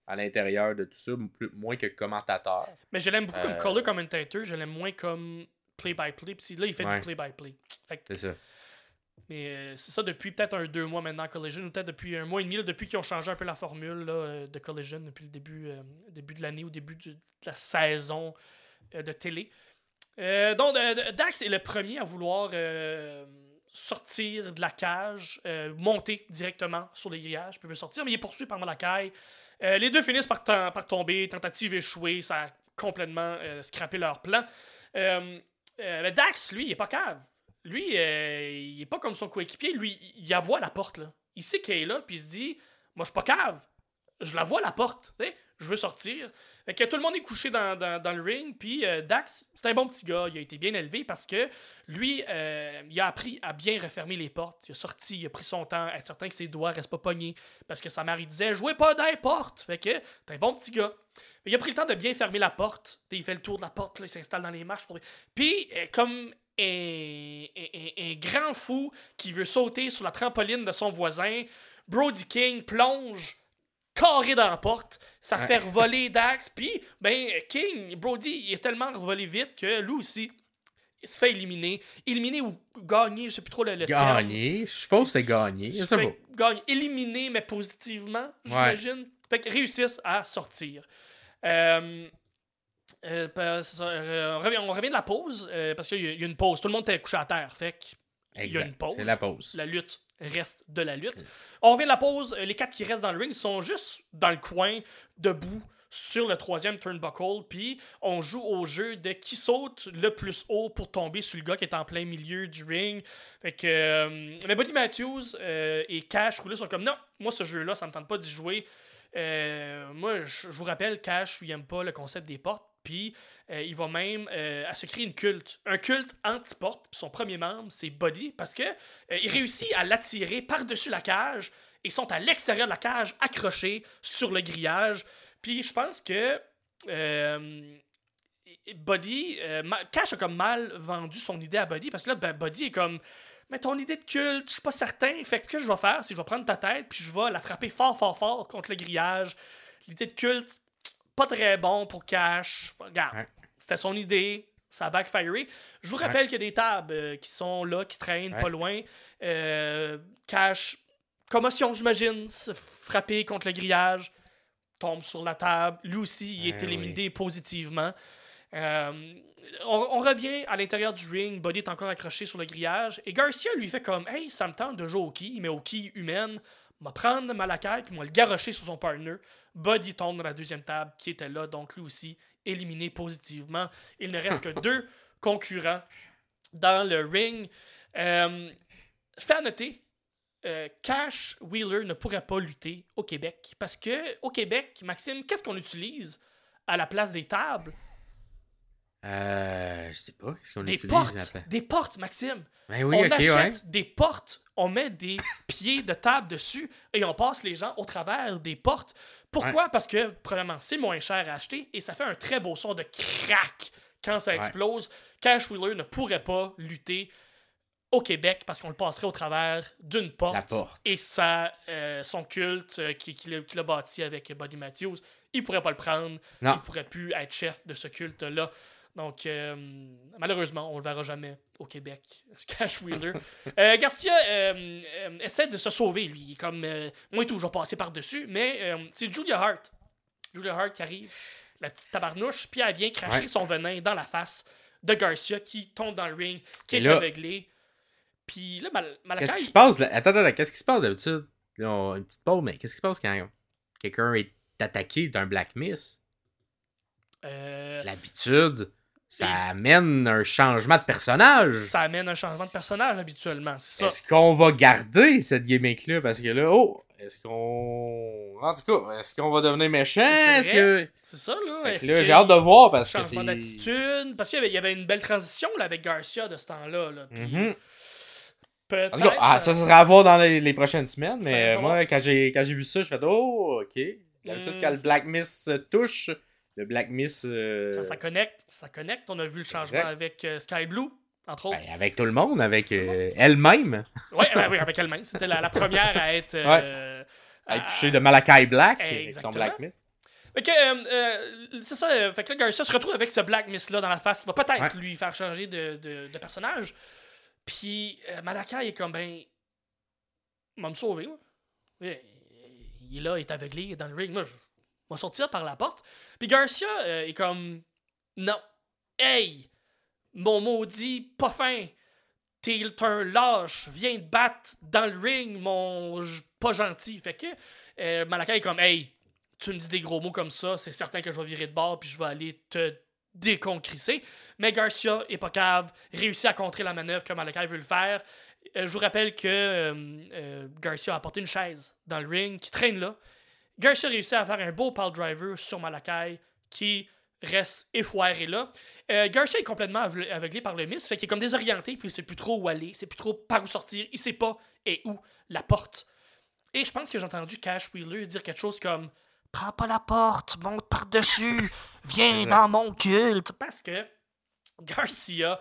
à l'intérieur de tout ça, plus- moins que commentateur. Mais je l'aime beaucoup comme Euh, color commentator, je l'aime moins comme play-by-play. Puis là, il fait Ouais. du play-by-play. C'est ça. Mais euh, c'est ça depuis peut-être un deux mois maintenant Collision, ou peut-être depuis un mois et demi, là, depuis qu'ils ont changé un peu la formule là, euh, de Collision depuis le début, euh, début de l'année ou début du- de la saison euh, de télé. Donc, Dax est le premier à vouloir sortir de la cage, monter directement sur les grillages, puis veut sortir, mais il est poursuivi par Malakai. Euh, les deux finissent par, tom- par tomber, tentative échouée, ça a complètement euh, scrappé leur plan. Euh, euh, Dax, lui, il est pas cave. Lui, il est pas comme son coéquipier. Lui, il la voit la porte. Là. Il sait qu'elle est là, puis il se dit Moi, je suis pas cave. Je la vois la porte. tu sais, Je veux sortir. Fait que tout le monde est couché dans, le ring. Puis euh, Dax, c'est un bon petit gars. Il a été bien élevé parce que lui, euh, il a appris à bien refermer les portes. Il a sorti, il a pris son temps, être certain que ses doigts restent pas pognés. Parce que sa mère, disait Jouez pas portes. Fait que t'es un bon petit gars. Il a pris le temps de bien fermer la porte. Il fait le tour de la porte, là, il s'installe dans les marches. Pour... Puis, euh, comme un grand fou qui veut sauter sur la trampoline de son voisin, Brody King plonge carré dans la porte. Ça Ouais. fait (laughs) revoler Dax. Puis, ben, King, Brody, il est tellement revolé vite que lui aussi, il se fait éliminer. Éliminer ou gagner, je sais plus trop le, le terme. Gagné. Je suppose que c'est gagné. Il Je sais pas. gagner. Éliminé, mais positivement, j'imagine. Fait qu'ils réussissent à sortir. Euh, euh, euh, on, revient, on revient de la pause, euh, parce qu'il y, a- il y a une pause. Tout le monde était couché à terre. Fait que il y a une pause. C'est la pause. la lutte reste de la lutte. On revient de la pause. Les quatre qui restent dans le ring sont juste dans le coin, debout, sur le troisième turnbuckle. Puis on joue au jeu de qui saute le plus haut pour tomber sur le gars qui est en plein milieu du ring. Fait que. euh, mais Buddy Matthews euh, et Cash Roulet sont comme non, moi ce jeu-là, ça me tente pas d'y jouer. Euh, moi, je vous rappelle, Cash, lui, aime pas le concept des portes. Puis, euh, il va même euh, à se créer une culte. Un culte anti-porte. Son premier membre, c'est Buddy. Parce que euh, il réussit à l'attirer par-dessus la cage. Et sont à l'extérieur de la cage, accrochés sur le grillage. Puis, je pense que. Buddy. Cash a comme mal vendu son idée à Buddy. Parce que là, ben, Buddy est comme. Mais ton idée de culte, je suis pas certain. Fait que ce que je vais faire, c'est que je vais prendre ta tête, puis je vais la frapper fort, fort, fort contre le grillage. L'idée de culte, pas très bon pour Cash. Regarde, c'était son idée. Ça a backfiré. Je vous rappelle qu'il y a des tables euh, qui sont là, qui traînent pas loin. Euh, Cash, commotion, j'imagine, se frapper contre le grillage, tombe sur la table. Lui aussi, il est Ouais, éliminé positivement. Euh, on, on revient à l'intérieur du ring. Buddy est encore accroché sur le grillage. Et Garcia lui fait comme Hey, ça me tente de jouer au ki, mais au ki humaine. m'a prendre Malakai puis m'a le garocher sur son partner. Buddy tombe dans la deuxième table qui était là, donc lui aussi éliminé positivement. Il ne reste que (laughs) deux concurrents dans le ring. Euh, fait à noter, euh, Cash Wheeler ne pourrait pas lutter au Québec parce que au Québec, Maxime, qu'est-ce qu'on utilise à la place des tables? Euh, je sais pas. Qu'est-ce qu'on Des utilise portes. Des portes, Maxime. Ben oui, on achète ouais. des portes, on met des (laughs) pieds de table dessus et on passe les gens au travers des portes. Pourquoi? Parce que, premièrement, c'est moins cher à acheter et ça fait un très beau son de crack quand ça Ouais. explose. Cash Wheeler ne pourrait pas lutter au Québec parce qu'on le passerait au travers d'une porte. Porte. Et ça, euh, son culte euh, qui- qu'il a, qu'il a bâti avec Buddy Matthews, il pourrait pas le prendre. Non. Il pourrait plus être chef de ce culte-là. Donc, euh, malheureusement, on le verra jamais au Québec, (laughs) Cash Wheeler. (laughs) Euh, Garcia euh, essaie de se sauver, lui. Comme, moi et tout, je vais passer par-dessus. Mais c'est Julia Hart. Julia Hart qui arrive, la petite tabarnouche, puis elle vient cracher Ouais. son venin dans la face de Garcia qui tombe dans le ring, qui est aveuglé. Puis là, Mal Malakai, Qu'est-ce qui se passe là? Attends, attends, qu'est-ce qui se passe d'habitude? Une petite pause, mais qu'est-ce qui se passe quand quelqu'un est attaqué d'un Black Miss? euh, L'habitude, ça amène un changement de personnage. ça amène un changement de personnage habituellement, c'est ça. Est-ce qu'on va garder cette gimmick-là? Parce que là, oh, est-ce qu'on. En tout cas, est-ce qu'on va devenir méchant? C'est que. Ça, là. Est-ce j'ai hâte de voir parce que Changement d'attitude? Parce qu'il y avait, il y avait une belle transition là, avec Garcia de ce temps-là. Là, puis Mhm. Peut-être. En tout cas, ah, ça, sera à voir dans les, les prochaines semaines, Ça mais moi, quand j'ai, quand j'ai vu ça, je fais Oh, ok. D'habitude, Mm. quand le Black Miss touche, le Black Miss. euh, ça connecte, ça connecte. On a vu le changement Exact. avec euh, Sky Blue, entre autres. ben, avec tout le monde, avec euh, elle-même, Ouais, ben oui, avec elle-même. C'était la, la première à être. à être touchée de Malakai Black, avec son. Black Miss. C'est ça. fait que là, Garcia se retrouve avec ce Black Mist-là dans la face qui va peut-être Ouais. lui faire changer de, de, de personnage. Puis Malakai est comme, ben. Va me sauver, moi. Il il est là, il est aveuglé, il est dans le ring. Moi, je vais sortir par la porte. Puis Garcia euh, est comme, non. Hey! Mon maudit, pas fin. T'es un lâche. Viens te battre dans le ring, mon pas gentil. Fait que euh, Malakai est comme, hey, tu me dis des gros mots comme ça, c'est certain que je vais virer de bord puis je vais aller te déconcrisser. Mais Garcia est pas cave, réussit à contrer la manœuvre que Malakai veut le faire. Euh, je vous rappelle que euh, Garcia a apporté une chaise dans le ring qui traîne là. Garcia réussit à faire un beau pile driver sur Malakai qui reste effoiré là. Euh, Garcia est complètement aveu- aveuglé par le miss, fait qu'il est comme désorienté, puis il sait plus trop où aller, il sait plus trop par où sortir, il sait pas et où la porte. Et je pense que j'ai entendu Cash Wheeler dire quelque chose comme Prends pas la porte, monte par-dessus, viens dans mon culte. Parce que Garcia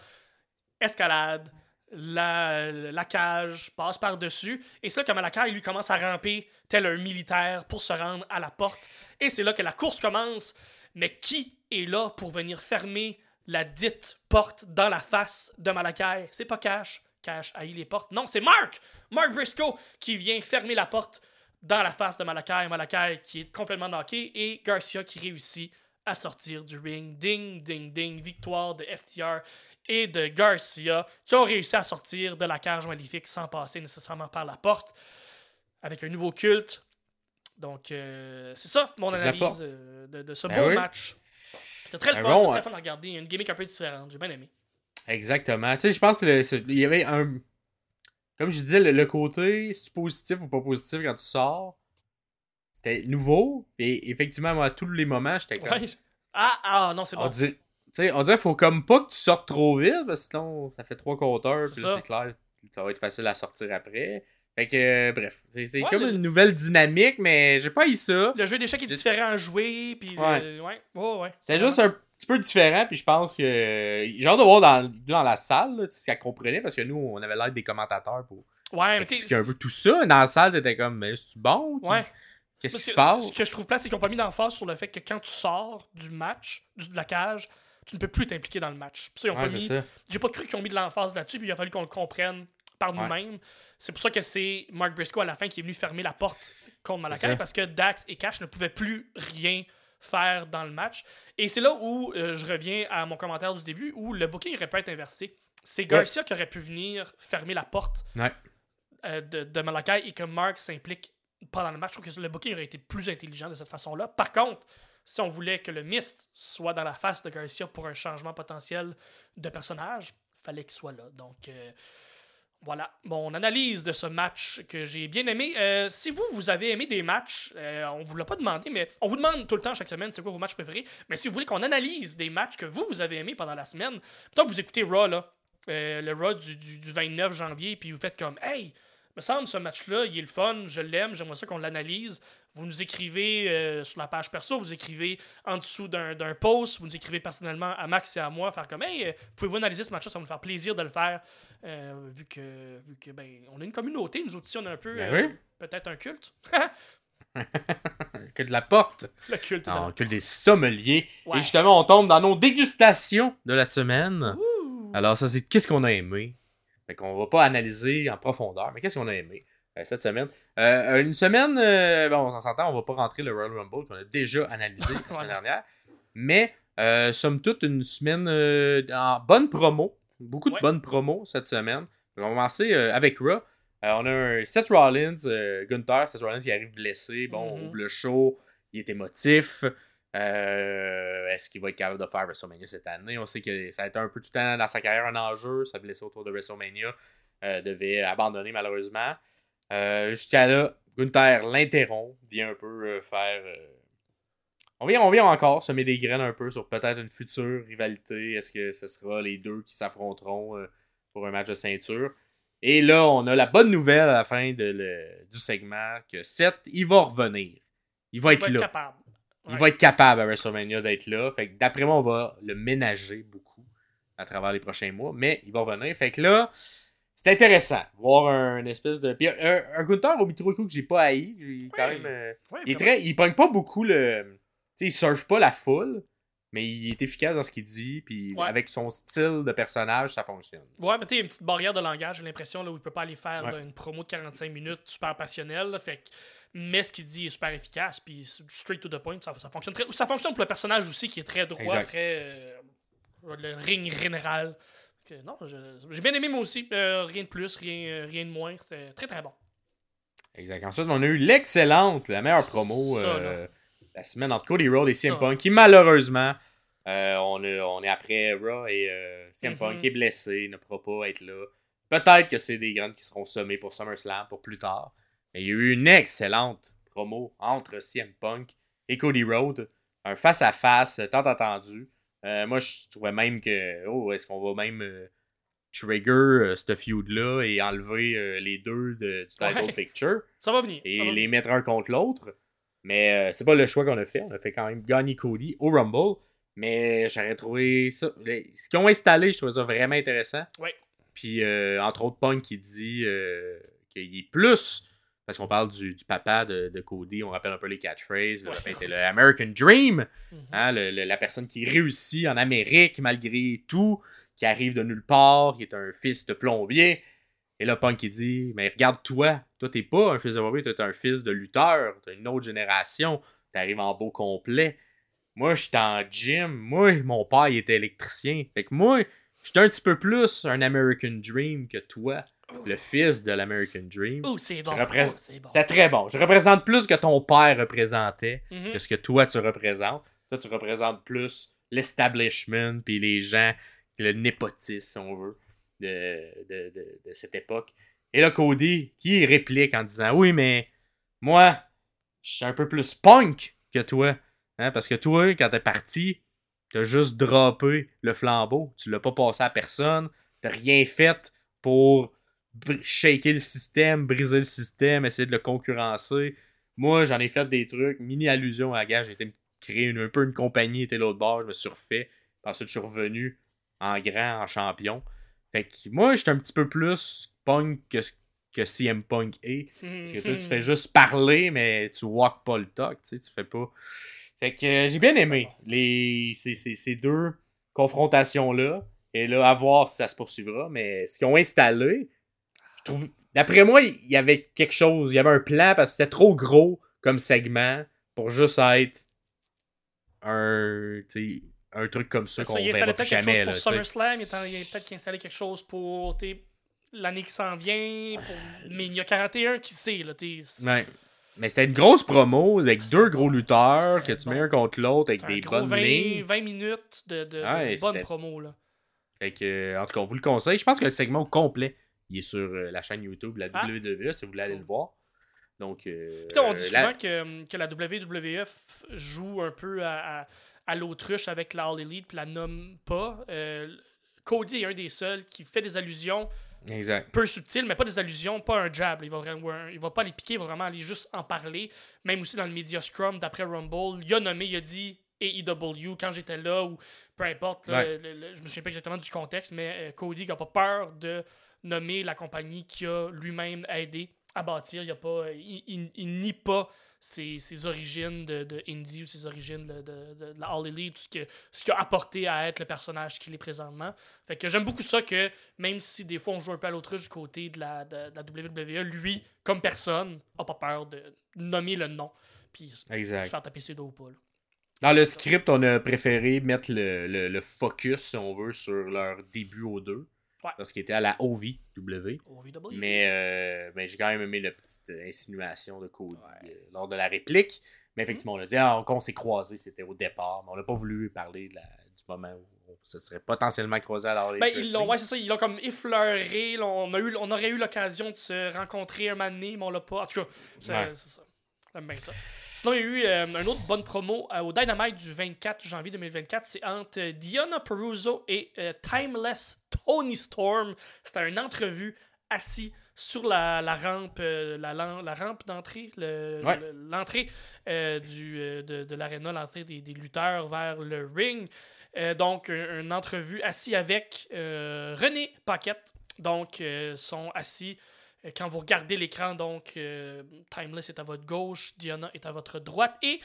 escalade la, cage, passe par-dessus. Et c'est là que Malakai, lui, commence à ramper tel un militaire pour se rendre à la porte. Et c'est là que la course commence. Mais qui est là pour venir fermer la dite porte dans la face de Malakai? C'est pas Cash. Cash haït les portes. Non, c'est Mark! Mark Briscoe qui vient fermer la porte dans la face de Malakai. Malakai qui est complètement knocké et Garcia qui réussit à sortir du ring. Ding, ding, ding. Victoire de FTR et de Garcia qui ont réussi à sortir de la cage maléfique sans passer nécessairement par la porte avec un nouveau culte. Donc, euh, c'est ça mon analyse euh, de, de ce Ben beau oui. match. C'était très le Ben fun, bon, très hein. fun à regarder. Une gimmick un peu différente. J'ai bien aimé. Exactement. Tu sais, je pense qu'il y avait un. Comme je disais, le, le côté, si tu positif ou pas positif quand tu sors, c'était nouveau. Et effectivement, moi, à tous les moments, j'étais comme. Ouais. Ah, ah, non, c'est On bon. dirait, tu sais, on dirait qu'il faut comme pas que tu sortes trop vite, parce que sinon, ça fait trois compteurs, puis c'est clair, ça va être facile à sortir après. Fait que, euh, bref, c'est Ouais, comme le- une nouvelle dynamique, mais j'ai pas eu ça. Le jeu d'échecs est différent à jouer, puis... Ouais. ouais, ouais, ouais. C'est juste un petit peu différent, puis je pense que. J'ai hâte de voir dans, dans la salle là, si elle comprenait, parce que nous, on avait l'air des commentateurs pour Ouais, mais un peu tout ça. Dans la salle, t'étais comme, mais c'est-tu bon? Ouais. Qu'est-ce qui Ce se passe? Ce que je trouve plate, c'est qu'ils n'ont pas mis d'emphase sur le fait que quand tu sors du match, du- de la cage, tu ne peux plus t'impliquer dans le match. Puis ça, ils ont Ouais, pas mis. J'ai pas cru qu'ils ont mis de l'emphase là-dessus, puis il a fallu qu'on le comprenne par Ouais. nous-mêmes. C'est pour ça que c'est Mark Briscoe à la fin qui est venu fermer la porte contre Malakai parce que Dax et Cash ne pouvaient plus rien faire dans le match. Et c'est là où euh, je reviens à mon commentaire du début où le booking aurait pu être inversé. C'est Garcia qui aurait pu venir fermer la porte euh, de, de Malakai et que Mark s'implique pendant le match. Je trouve que le booking aurait été plus intelligent de cette façon-là. Par contre, si on voulait que le Mist soit dans la face de Garcia pour un changement potentiel de personnage, fallait qu'il soit là. Donc euh, voilà, mon analyse de ce match que j'ai bien aimé. Euh, si vous, vous avez aimé des matchs, euh, on vous l'a pas demandé, mais on vous demande tout le temps chaque semaine c'est quoi vos matchs préférés. Mais si vous voulez qu'on analyse des matchs que vous, vous avez aimés pendant la semaine, plutôt que vous écoutez Raw, là, le Raw du, du- du 29 janvier, puis vous faites comme Hey, me semble ce match-là, il est le fun, je l'aime, j'aimerais ça qu'on l'analyse. Vous nous écrivez euh, sur la page perso, vous écrivez en dessous d'un post, vous nous écrivez personnellement à Max et à moi, faire comme Hey, euh, pouvez-vous analyser ce match-là, ça va nous faire plaisir de le faire, euh, vu que, vu que ben, on a une communauté, nous aussi, on a un peu, Ben oui. peut-être un culte. (laughs) (laughs) Que de la porte. le culte. Non, que des sommeliers. Ouais. Et justement, on tombe dans nos dégustations de la semaine. Ouh. Alors, ça, c'est qu'est-ce qu'on a aimé? Fait qu'on va pas analyser en profondeur, mais qu'est-ce qu'on a aimé euh, cette semaine? Euh, une semaine, euh, bon, on s'entend, on va pas rentrer le Royal Rumble qu'on a déjà analysé (laughs) la semaine dernière. Mais, euh, somme toute, une semaine euh, en bonne promo. Beaucoup de Ouais. bonnes promos cette semaine. On va commencer euh, avec Raw. Euh, on a un Seth Rollins, euh, Gunther, Seth Rollins qui arrive blessé. Bon, on Mhm. ouvre le show, il est émotif. Euh, Est-ce qu'il va être capable de faire WrestleMania cette année? On sait que ça a été un peu tout le temps dans sa carrière un enjeu. Sa blessé autour de WrestleMania euh, devait abandonner malheureusement. Euh, Jusqu'à là, Gunther l'interrompt, vient un peu faire. On, vient, on vient encore semer des graines un peu sur peut-être une future rivalité. Est-ce que ce sera les deux qui s'affronteront pour un match de ceinture? Et là, on a la bonne nouvelle à la fin de le- du segment que Seth, il va revenir. Il va Il être va être là. capable. Il Ouais. va être capable à WrestleMania d'être là. Fait que d'après moi, on va le ménager beaucoup à travers les prochains mois. Mais il va revenir. Fait que là, c'est intéressant. Voir un espèce de. Puis un, un Gunther au micro que j'ai pas haï. Quand même. euh, il est très. Il pogne pas beaucoup le. Tu sais, il surfe pas la foule. Mais il est efficace dans ce qu'il dit. Puis Ouais. avec son style de personnage, ça fonctionne. Ouais, mais tu sais, il y a une petite barrière de langage, j'ai l'impression, là, où il peut pas aller faire Ouais. là, une promo de 45 minutes super passionnelle. là, fait que- mais ce qu'il dit est super efficace, puis straight to the point, ça, ça fonctionne très. Ça fonctionne pour le personnage aussi qui est très droit, Exact. très. euh, le ring général. Non, j'ai bien aimé moi aussi. Euh, rien de plus, rien, euh, rien de moins. C'était très très bon. Exact. Ensuite, on a eu l'excellente, la meilleure promo Ça, euh, la semaine entre Cody Rhodes et CM Ça. Punk, qui malheureusement, on, est, on est après Raw et CM Mhm. Punk est blessé, ne pourra pas être là. Peut-être que c'est des graines qui seront sommées pour SummerSlam pour plus tard. Mais il y a eu une excellente promo entre CM Punk et Cody Rhodes. Un face-à-face tant attendu. Euh, moi, je trouvais même que, oh, est-ce qu'on va même euh, trigger euh, ce feud-là et enlever euh, les deux de- du title Ouais. picture? Ça va venir. et va les venir. mettre un contre l'autre. Mais euh, c'est pas le choix qu'on a fait. On a fait quand même gagner Cody au Rumble. Mais j'aurais trouvé ça. les- Ce qu'ils ont installé, je trouvais ça vraiment intéressant. Ouais. Puis, euh, entre autres, Punk qui dit euh, qu'il est plus. Parce qu'on parle du, du papa de, de Cody, on rappelle un peu les catchphrases. Le papa était le American Dream. Mhm. Hein, le- le- la personne qui réussit en Amérique malgré tout, qui arrive de nulle part, qui est un fils de plombier. Et là, Punk il dit Mais regarde-toi, toi, t'es pas un fils de plombier, toi, t'es un fils de lutteur, t'as une autre génération, t'arrives en beau complet. Moi, j'étais en gym, moi, mon père, il était électricien. Fait que moi, j'étais un petit peu plus un American Dream que toi, le fils de l'American Dream. Oh, c'est bon. Oh, c'est bon. Très bon. Je représente plus que ton père représentait Mhm. que ce que toi tu représentes. Toi, tu représentes plus l'establishment puis les gens, le népotisme, si on veut, de, de, de- de cette époque. Et là, Cody, qui réplique en disant Oui, mais moi, je suis un peu plus punk que toi. Hein, parce que toi, quand t'es parti, t'as juste droppé le flambeau. Tu l'as pas passé à personne. T'as rien fait pour shaker le système, briser le système, essayer de le concurrencer. Moi, j'en ai fait des trucs, mini allusion à la gage. J'ai été créer une- un peu une compagnie, était l'autre bord, je me suis refait. Ensuite, je suis revenu en grand, en champion. Fait que moi, j'étais un petit peu plus punk que, que CM Punk est. Parce que toi, tu fais juste parler, mais tu walk pas le talk, tu sais, tu fais pas. Fait que euh, j'ai bien aimé les, ces, ces- ces deux confrontations-là. Et là, à voir si ça se poursuivra. Mais ce qu'ils ont installé, trouve. D'après moi, il y avait quelque chose. Il y avait un plan parce que c'était trop gros comme segment pour juste être un. un truc comme ça qu'on il verra plus jamais. chose pour. SummerSlam, il il y a peut-être qu'il installait quelque chose pour l'année qui s'en vient, pour Mania 41, qui sait, là, Ouais. Mais c'était une grosse promo avec deux gros lutteurs que tu bon. mets un contre l'autre avec des bonnes 20, lignes. 20 minutes de, de, de Ouais, bonnes promos, là. Fait que, en tout cas, on vous le conseille. Je pense que le segment au complet, il est sur euh, la chaîne YouTube, la Ah. WWE, si vous voulez aller le voir. Donc, euh, Puis on dit la- souvent que, que la WWF joue un peu à, à, à l'autruche avec la All Elite, puis la nomme pas. Euh, Cody est un des seuls qui fait des allusions Exact. peu subtiles, mais pas des allusions, pas un jab. Il va, il va pas les piquer, il va vraiment aller juste en parler. Même aussi dans le Media Scrum d'après Rumble, il a nommé, il a dit AEW quand j'étais là, ou peu importe, là, Ouais. le- le- je me souviens pas exactement du contexte, mais euh, Cody qui a pas peur de nommer la compagnie qui a lui-même aidé à bâtir. Il, a pas, il, il- il nie pas ses, ses origines de, de indie ou ses origines de, de- la All Elite, tout ce que- ce qu'il a apporté à être le personnage qu'il est présentement. Fait que j'aime beaucoup ça que même si des fois on joue un peu à l'autruche du côté de la, de, de la WWE, lui, comme personne, a pas peur de nommer le nom. Puis se faire taper ses doigts ou pas. là. Dans le script, on a préféré mettre le, le- le focus, si on veut, sur leur début aux deux. Ouais. Qu'ils étaient à la OVW. OVW. Mais, euh, ben, j'ai quand même aimé la petite euh, insinuation de Cody euh, lors de la réplique. Mais effectivement, on a dit ah, qu'on s'est croisés, c'était au départ. Mais on n'a pas voulu parler de la- du moment où on se serait potentiellement croisé à la Ben, ils l'ont, ouais, c'est ça, ils l'ont comme effleuré. là, on, a eu, on aurait eu l'occasion de se rencontrer un moment donné, mais on l'a pas. En tout cas, c'est, Ouais. c'est ça. J'aime bien ça. Sinon, il y a eu euh, une autre bonne promo euh, au Dynamite du 24 janvier 2024. C'est entre euh, Diana Peruso et euh, Timeless Tony Storm. C'était une entrevue assis sur la, la rampe euh, la, la rampe d'entrée le- Ouais. le- l'entrée du de, de l'aréna l'entrée des, des lutteurs vers le ring donc un- une entrevue assis avec René Paquette donc sont assis quand vous regardez l'écran donc euh, Timeless est à votre gauche Diana est à votre droite et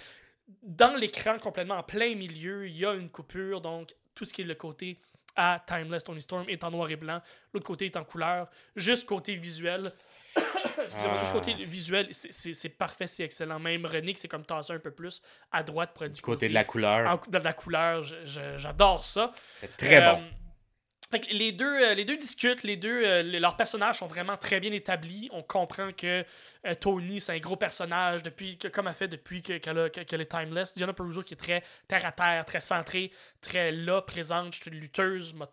dans l'écran complètement en plein milieu il y a une coupure donc tout ce qui est le côté à Timeless Tony Storm est en noir et blanc l'autre côté est en couleur juste côté visuel (coughs) Excusez-moi, juste Ah. côté visuel, c'est- parfait, c'est excellent. Même René, qui c'est comme tassé un peu plus à droite pour être Du côté de la couleur. en- de la couleur, j'adore ça. C'est très Euh, bon. Fait que les deux, euh, les deux discutent, les deux, euh, les- leurs personnages sont vraiment très bien établis. On comprend que euh, Tony, c'est un gros personnage, depuis que, comme elle fait depuis que- qu'elle que- qu'elle est timeless. Diana Peruso qui est très terre à terre, très centrée, très là, présente. Je suis une lutteuse, m'a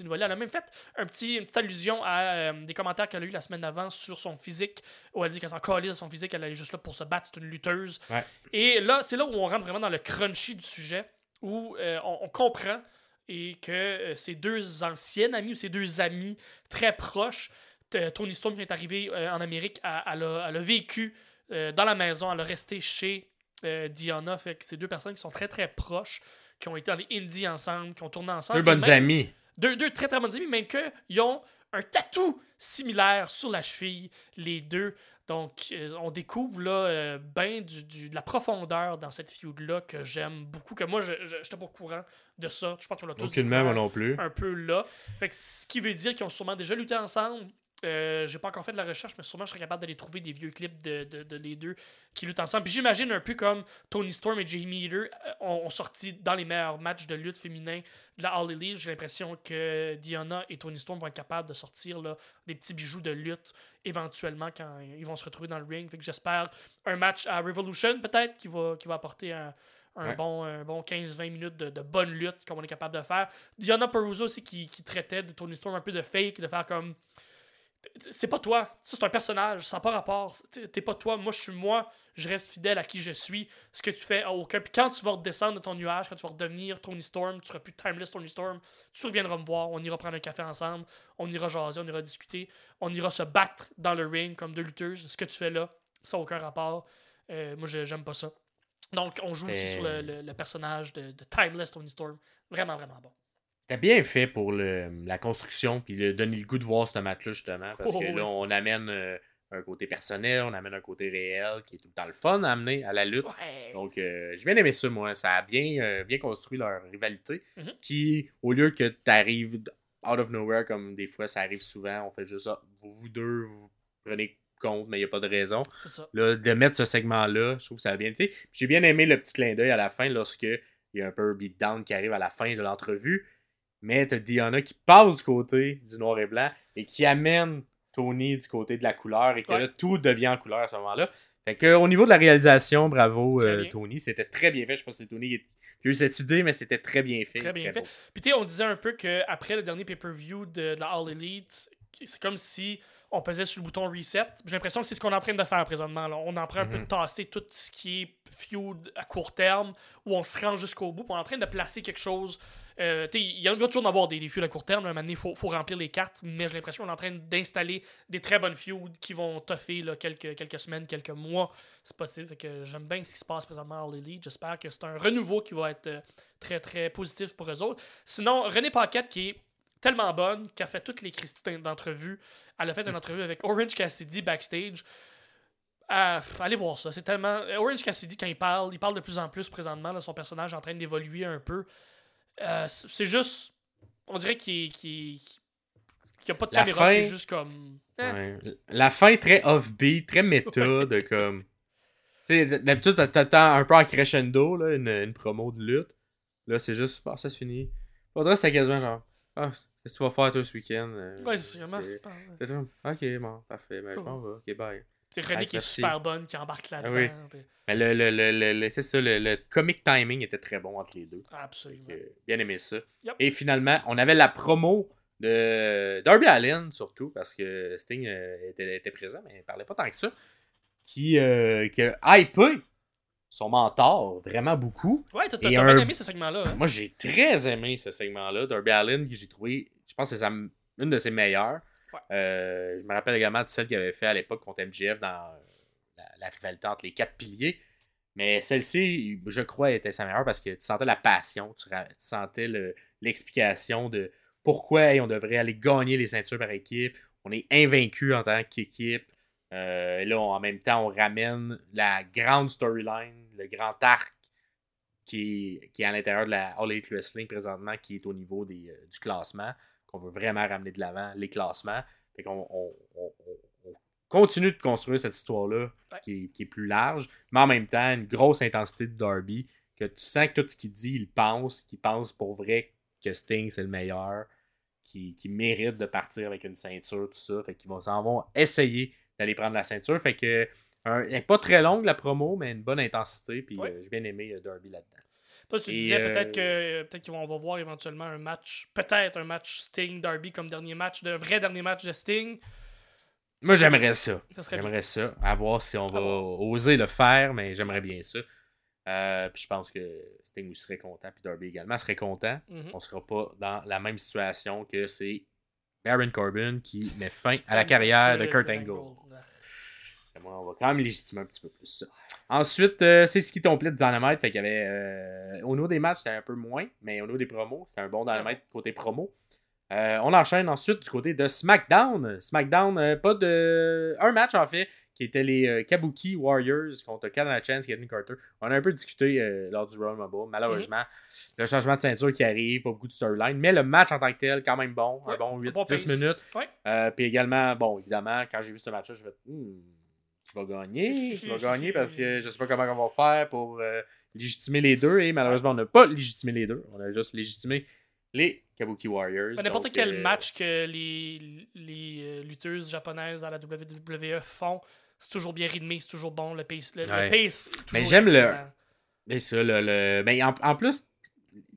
une volée. Elle a même fait un petit, une petite allusion à des commentaires qu'elle a eu la semaine d'avant sur son physique, où elle dit qu'elle s'en calisse de son physique, elle est juste là pour se battre, c'est une lutteuse. Ouais. Et là, c'est là où on rentre vraiment dans le crunchy du sujet, où on, on comprend et que euh, ces deux anciennes amies ou ces deux amis très proches, t- Tony Storm qui est arrivé euh, en Amérique, elle, a, elle a vécu euh, dans la maison, elle a resté chez euh, Diana, fait que c'est deux personnes qui sont très très proches, qui ont été dans les indies ensemble, qui ont tourné ensemble. Deux bonnes même- amies. deux, deux très très bonnes amies, même qu'ils ont un tatou similaire sur la cheville, les deux. Donc, euh, on découvre là euh, ben du, du- de la profondeur dans cette feud-là que j'aime beaucoup, que moi, je n'étais pas au courant de ça. Je pense qu'on l'a tous Aucunement, moi non plus. un peu là. Fait que ce qui veut dire qu'ils ont sûrement déjà lutté ensemble. Euh, j'ai pas encore fait de la recherche, mais sûrement je serais capable d'aller trouver des vieux clips de, de- de les deux qui luttent ensemble. Puis j'imagine un peu comme Tony Storm et Jamie Heater euh, ont, ont sorti dans les meilleurs matchs de lutte féminin de la All Elite. J'ai l'impression que Diana et Tony Storm vont être capables de sortir là, des petits bijoux de lutte éventuellement quand ils vont se retrouver dans le ring. Fait que j'espère un match à Revolution peut-être qui va, qui va apporter un, un Ouais. bon, un bon 15-20 minutes de, de bonne lutte comme on est capable de faire. Diana Peruso aussi qui, qui traitait de Tony Storm un peu de fake, de faire comme c'est pas toi. Ça, c'est un personnage. Ça n'a pas rapport. T'es pas toi. Moi, je suis moi. Je reste fidèle à qui je suis. Ce que tu fais a aucun. Puis quand tu vas redescendre de ton nuage, quand tu vas redevenir Tony Storm, tu seras plus Timeless Tony Storm, tu reviendras me voir. On ira prendre un café ensemble. On ira jaser, on ira discuter. On ira se battre dans le ring comme deux lutteuses. Ce que tu fais là, ça n'a aucun rapport. Euh, moi, j'aime pas ça. Donc, on joue aussi sur le, le- le personnage de, de Timeless Tony Storm. Vraiment, vraiment bon. C'était bien fait pour le, la construction, puis le, donner le goût de voir ce match-là, justement. Parce Oh, que oui. là, on amène euh, un côté personnel, on amène un côté réel, qui est tout le temps le fun à amener à la lutte. Ouais. Donc, euh, j'ai bien aimé ça, moi. Ça a bien, euh, bien construit leur rivalité. Mhm. Qui, au lieu que tu arrives out of nowhere, comme des fois ça arrive souvent, on fait juste ça. Vous deux, vous prenez compte, mais il n'y a pas de raison. C'est ça. Là, de mettre ce segment-là, je trouve que ça a bien été. J'ai bien aimé le petit clin d'œil à la fin lorsque il y a un peu un beatdown qui arrive à la fin de l'entrevue. Mais t'as Diana qui passe du côté du noir et blanc et qui amène Tony du côté de la couleur et que Ouais. là, tout devient en couleur à ce moment-là. Fait que au niveau de la réalisation, bravo euh. Tony. C'était très bien fait. Je pas si c'est Tony qui a eu cette idée, mais c'était très bien fait. Très bien fait. Puis tu sais, on disait un peu qu'après le dernier pay-per-view de, de la All Elite, c'est comme si on pesait sur le bouton reset. J'ai l'impression que c'est ce qu'on est en train de faire présentement. là. On est en train un peu de Mhm. tasser tout ce qui est feud à court terme, où on se rend jusqu'au bout, puis on est en train de placer quelque chose. Euh, il y a il va toujours en avoir des, des feuds à court terme. il faut, remplir les cartes, mais j'ai l'impression qu'on est en train d'installer des très bonnes feuds qui vont toffer là, quelques, quelques semaines, quelques mois. C'est possible. Fait que j'aime bien ce qui se passe présentement à Elite. J'espère que c'est un renouveau qui va être euh, très, très positif pour eux autres. Sinon, René Paquette, qui est tellement bonne, qui a fait toutes les Christines d'entrevues. Elle a fait une entrevue avec Orange Cassidy backstage. Ah, allez voir ça. C'est tellement. euh, Orange Cassidy, quand il parle, il parle de plus en plus présentement. son personnage est en train d'évoluer un peu. Euh, c'est juste. On dirait qu'il qu'il qu'il y a pas de La caméra, est fin- juste comme. Ouais. La fin très off-beat, très méta, de comme. Tu sais, d'habitude, ça t'attend un peu en crescendo, là, une, une promo de lutte. Là, c'est juste, ah, ça se finit. Faudrait, c'est quasiment genre, ah, qu'est-ce que tu vas faire, toi, ce week-end? Euh, Ouais, c'est vraiment. C'est. Ok, bon, parfait, ben, je m'en vais, ok, bye. C'est René Ah, qui est super bonne, qui embarque là-dedans. Ah oui. puis- Mais le, le, le, le, c'est ça, le, comic timing était très bon entre les deux. Absolument. Bien aimé ça. Yep. Et finalement, on avait la promo de Darby Allin, surtout, parce que Sting euh, était, était présent, mais il parlait pas tant que ça. Qui, euh, qui a hypé son mentor vraiment beaucoup. Ouais, t'as bien un- aimé ce segment-là. hein? Moi, j'ai très aimé ce segment-là. Darby Allin, que j'ai trouvé, je pense que c'est une de ses meilleures. Euh, je me rappelle également de celle qu'il avait fait à l'époque contre MJF dans euh, la, la rivalité entre les quatre piliers. Mais celle-ci, je crois, était sa meilleure parce que tu sentais la passion, tu, sentais le- l'explication de pourquoi on devrait aller gagner les ceintures par équipe. On est invaincu en tant qu'équipe. Euh, et là, en même temps, on ramène la grande storyline, le grand arc qui est, qui est à l'intérieur de la All Elite Wrestling présentement, qui est au niveau des, du classement, qu'on veut vraiment ramener de l'avant, les classements. Fait qu'on on, on- on- on continue de construire cette histoire-là Ouais. qui, est, qui est plus large, mais en même temps, une grosse intensité de Darby, que tu sens que tout ce qu'il dit, il pense, qu'il pense pour vrai que Sting, c'est le meilleur, qui, qui mérite de partir avec une ceinture, tout ça. Fait qu'ils vont s'en vont essayer d'aller prendre la ceinture. Fait que un- pas très longue la promo, mais une bonne intensité. Puis Ouais. euh, j'ai bien aimé euh, Darby là-dedans. Toi, tu Et, disais euh, peut-être que peut-être qu'on va voir éventuellement un match, peut-être un match Sting Darby comme dernier match, de vrai dernier match de Sting. Moi, j'aimerais ça. J'aimerais ça. À voir si on va oser le faire, mais j'aimerais bien ça. Euh, puis je pense que Sting aussi serait content, puis Darby également serait content. Mhm. On sera pas dans la même situation que c'est Baron Corbin qui met fin à la carrière de Kurt Angle. Et Moi, on va quand même légitimer un petit peu plus ça. Ensuite, euh, c'est ce qui complète Dynamite. Fait qu'il y avait. euh, au niveau des matchs, c'était un peu moins, mais au niveau des promos, c'était un bon Dynamite côté promo. Euh, on enchaîne ensuite du côté de SmackDown. SmackDown, pas de. Un match en fait, qui était les Kabuki Warriors contre Canada Chance, Kevin Carter. On a un peu discuté lors du Royal Rumble. Malheureusement, le changement de ceinture qui arrive, pas beaucoup de storyline, mais le match en tant que tel, quand même bon. Ouais, un bon un 8-10 bon pace. minutes. Ouais. Puis également, bon, évidemment, quand j'ai vu ce match-là, je vais hmm, tu vas gagner, gagner parce que je sais pas comment on va faire pour euh, légitimer les deux. Et malheureusement, on n'a pas légitimé les deux. On a juste légitimé les Kabuki Warriors. N'importe quel euh, match que les, les euh, lutteuses japonaises à la WWE font, c'est toujours bien rythmé, c'est toujours bon. Le pace, le, pace Mais j'aime le-. Mais ça, le. le... Mais en, en plus,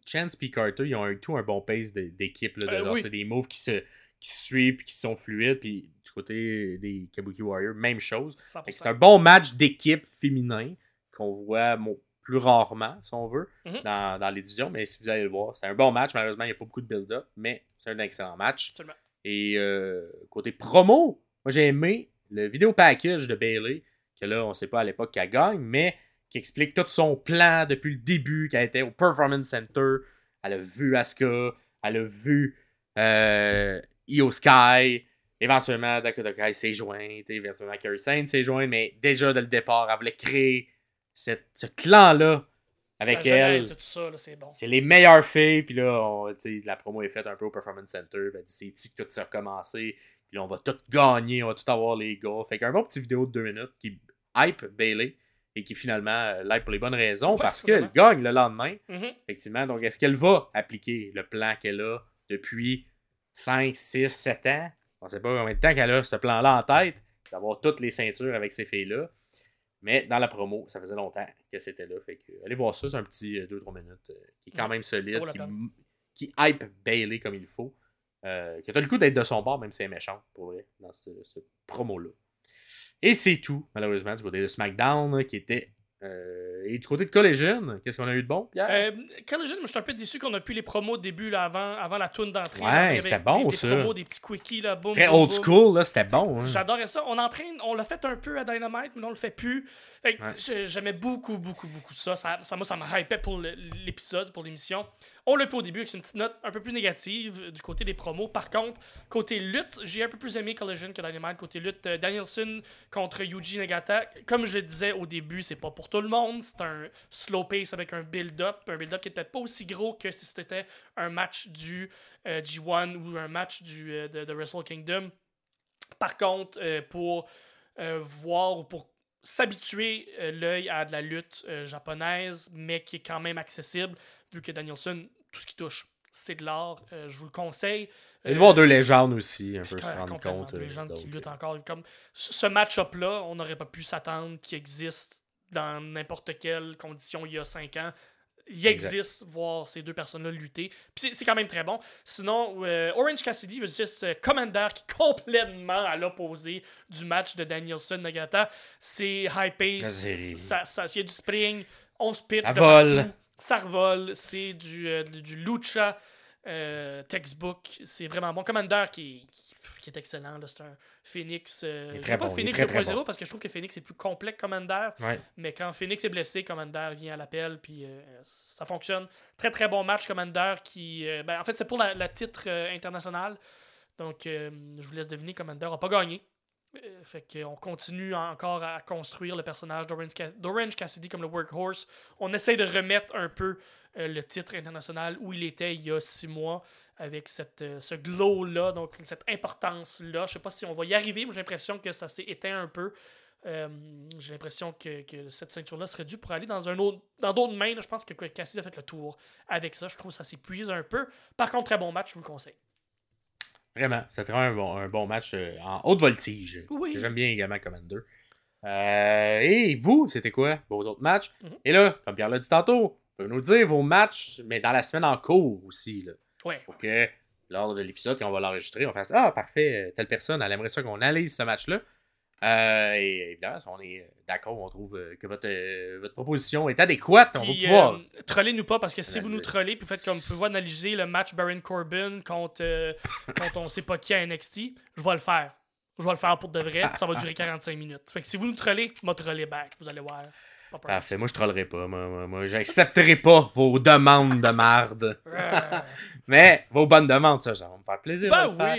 Chance et Carter, ils ont un, tout un bon pace de- d'équipe. là, de Euh, genre, oui. c'est des moves qui se, qui se suivent, puis qui sont fluides. Puis du côté des Kabuki Warriors, même chose. 100%. Fait que C'est un bon match d'équipe féminin qu'on voit mo- plus rarement, si on veut, Mhm. dans, dans les divisions. Mais si vous allez le voir, c'est un bon match. Malheureusement, il n'y a pas beaucoup de build-up, mais c'est un excellent match. Absolument. Et euh, côté promo, moi j'ai aimé le vidéo package de Bailey, que là, on sait pas à l'époque qu'elle gagne, mais qui explique tout son plan depuis le début, qu'elle était au Performance Center. Elle a vu Asuka, elle a vu euh, Io Sky. Éventuellement, Dakota Kai s'est jointe, éventuellement Kerry Sane s'est jointe, mais déjà dès le départ, elle voulait créer cette- ce clan-là avec elle. c'est bon. Les meilleures filles. Puis là, on- la promo est faite un peu au Performance Center. Ben, c'est ici que tout ça a commencé. Puis là, on va tout gagner. On va tout avoir les gars. Fait qu'un bon petit vidéo de deux minutes qui hype Bailey. Et qui finalement euh, l'hype pour les bonnes raisons. Ouais, parce qu'elle gagne le lendemain. Mhm. Effectivement. Donc, est-ce qu'elle va appliquer le plan qu'elle a depuis 5, 6, 7 ans On sait pas combien de temps qu'elle a ce plan-là en tête. D'avoir toutes les ceintures avec ces filles-là. Mais dans la promo, ça faisait longtemps que c'était là. Fait que allez voir ça, c'est un petit 2-3 minutes euh, qui est quand même solide, qui, qui hype Bailey comme il faut. Euh, qui a le coup d'être de son bord, même si elle est méchante, pour vrai, dans ce, ce promo-là. Et c'est tout, malheureusement, du côté de SmackDown, qui était. Euh, et du côté de Collision, qu'est-ce qu'on a eu de bon, Pierre? Euh, Collision, moi, je suis un peu déçu qu'on a plus les promos au début, là, avant, avant la toune d'entrée. Ouais, c'était bon, des, des ça. promos, des petits quickies, là, boum, Très old school, là, c'était bon. hein. J'adorais ça. On entraîne, on l'a fait un peu à Dynamite, mais on le fait plus. Ouais. j'aimais beaucoup, beaucoup, beaucoup ça. Ça, ça, moi, ça me hypait pour l'épisode, pour l'émission. On l'a pas au début avec une petite note un peu plus négative euh, du côté des promos. Par contre, côté lutte, j'ai un peu plus aimé Collision que Dynamite. Côté lutte, euh, Danielson contre Yuji Nagata. Comme je le disais au début, c'est pas pour tout le monde. C'est un slow pace avec un build-up. Un build-up qui était pas aussi gros que si c'était un match du euh, G1 ou un match du, euh, de, de Wrestle Kingdom. Par contre, euh, pour euh, voir ou pour s'habituer euh, l'œil à de la lutte euh, japonaise, mais qui est quand même accessible, vu que Danielson, tout ce qui touche, c'est de l'art. euh, je vous le conseille. Et de Euh, voir deux légendes aussi, un peu se rendre compte. Euh, gens qui luttent euh, encore. Comme ce match-up-là, on n'aurait pas pu s'attendre qu'il existe dans n'importe quelle condition il y a 5 ans. Il Exact. existe voir ces deux personnes-là lutter. Puis c'est- quand même très bon. Sinon, euh, Orange Cassidy versus euh, Commander, qui est (laughs) complètement à l'opposé du match de Danielson Nagata. C'est high pace, C'est- ça, ça, il y a du spring, on se pitch Ça de vole. partout. Ça revole, c'est du, euh, du lucha euh, textbook. C'est vraiment bon. Commander qui, qui, qui est excellent. là. C'est un Phoenix. Euh, Il est je très pas bon, Phoenix très, très 2.0 bon. parce que je trouve que Phoenix est plus complet que Commander. Ouais. Mais quand Phoenix est blessé, Commander vient à l'appel, puis euh, ça fonctionne. Très très bon match, Commander, qui. euh, ben, en fait, c'est pour la, la titre international. Donc, je vous laisse deviner, Commander n'a pas gagné. Fait qu'on continue encore à construire le personnage d'Orange Ca- d'Orange Cassidy comme le workhorse. On essaye de remettre un peu le titre international où il était il y a six mois avec cette, euh, ce glow-là, donc cette importance-là. Je sais pas si on va y arriver, mais j'ai l'impression que ça s'est éteint un peu. Euh, j'ai l'impression que, que cette ceinture-là serait due pour aller dans un autre dans d'autres mains. là. Je pense que Cassidy a fait le tour avec ça. Je trouve que ça s'épuise un peu. Par contre, très bon match, je vous le conseille. Vraiment, c'était vraiment un bon, un bon match euh, en haute voltige. Oui. J'aime bien également Commander. Euh, et vous, c'était quoi vos autres matchs? Mhm. Et là, comme Pierre l'a dit tantôt, vous pouvez nous dire vos matchs, mais dans la semaine en cours aussi. Là, Ouais. pour que lors de l'épisode, quand on va l'enregistrer, on fasse Ah, parfait, telle personne, elle aimerait ça qu'on analyse ce match-là. Euh, et évidemment, si on est d'accord, on trouve euh, que votre, euh, votre proposition est adéquate, on va pouvoir. euh, trollez-nous pas parce que si vous nous trollez, puis vous faites comme vous pouvez analyser le match Baron Corbin contre, euh, (laughs) contre on sait pas qui à NXT, je vais le faire. Je vais le faire pour de vrai, puis ça va durer (laughs) 45 minutes. Fait que si vous nous trollez, moi troller back, vous allez voir. Parfait, moi je trollerai pas. Moi, moi, moi, j'accepterai pas vos demandes de marde. (laughs) Mais vos bonnes demandes, ça, ça va me faire plaisir. le faire.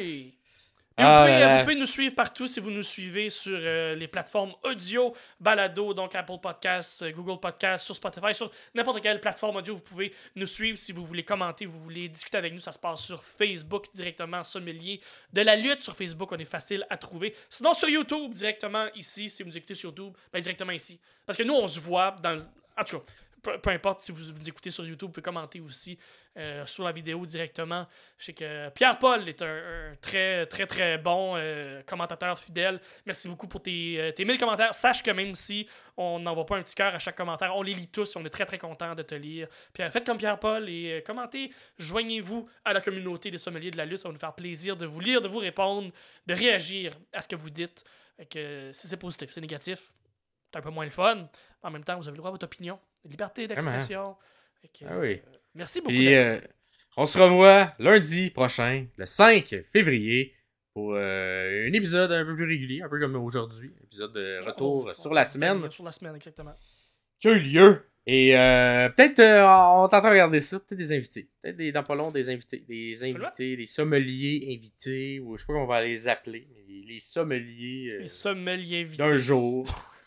Ah, vous, pouvez, là, là. vous pouvez nous suivre partout si vous nous suivez sur euh, les plateformes audio, balado, donc Apple Podcasts, euh, Google Podcasts, sur Spotify, sur n'importe quelle plateforme audio. Vous pouvez nous suivre si vous voulez commenter, vous voulez discuter avec nous. Ça se passe sur Facebook directement, sommelier de la lutte. Sur Facebook, on est facile à trouver. Sinon, sur YouTube, directement ici, si vous nous écoutez sur YouTube, ben directement ici. Parce que nous, on se voit dans le... En tout cas, peu, importe si vous, vous écoutez sur YouTube, vous pouvez commenter aussi euh, sur la vidéo directement. Je sais que Pierre-Paul est un, très, très, très bon euh, commentateur fidèle. Merci beaucoup pour tes, euh, tes 1000 commentaires. Sache que même si on n'envoie pas un petit cœur à chaque commentaire, on les lit tous et on est très, très content de te lire. Pierre, faites comme Pierre-Paul et euh, commentez. Joignez-vous à la communauté des sommeliers de la lutte. Ça va nous faire plaisir de vous lire, de vous répondre, de réagir à ce que vous dites. Que, si c'est positif, c'est négatif, c'est un peu moins le fun. En même temps, vous avez le droit à votre opinion. Liberté d'expression. Fait que, Ah oui. euh, merci beaucoup. Puis, euh, on se revoit lundi prochain, le 5 février, pour euh, un épisode un peu plus régulier, un peu comme aujourd'hui. Épisode de retour On- on- sur la semaine Sur la semaine, exactement. qui a eu lieu. Et peut-être, on t'entend regarder ça, peut-être des invités. Peut-être des, dans pas long, des invités. Des invités, des sommeliers invités, ou je sais pas comment on va les appeler, mais les, sommeliers Les sommeliers invités. d'un jour. (laughs)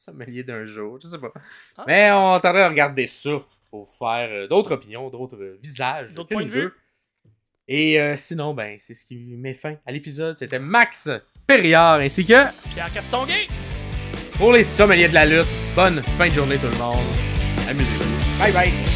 sommeliers d'un jour, je sais pas. Ah. Mais on t'entend regarder ça pour faire euh, d'autres opinions, d'autres euh, visages. D'autres points de vue. Et euh, sinon, ben, c'est ce qui met fin à l'épisode. C'était Max Perriard ainsi que Pierre Castonguay. pour les sommeliers de la lutte. Bonne fin de journée tout le monde. Amusez-vous. Bye bye.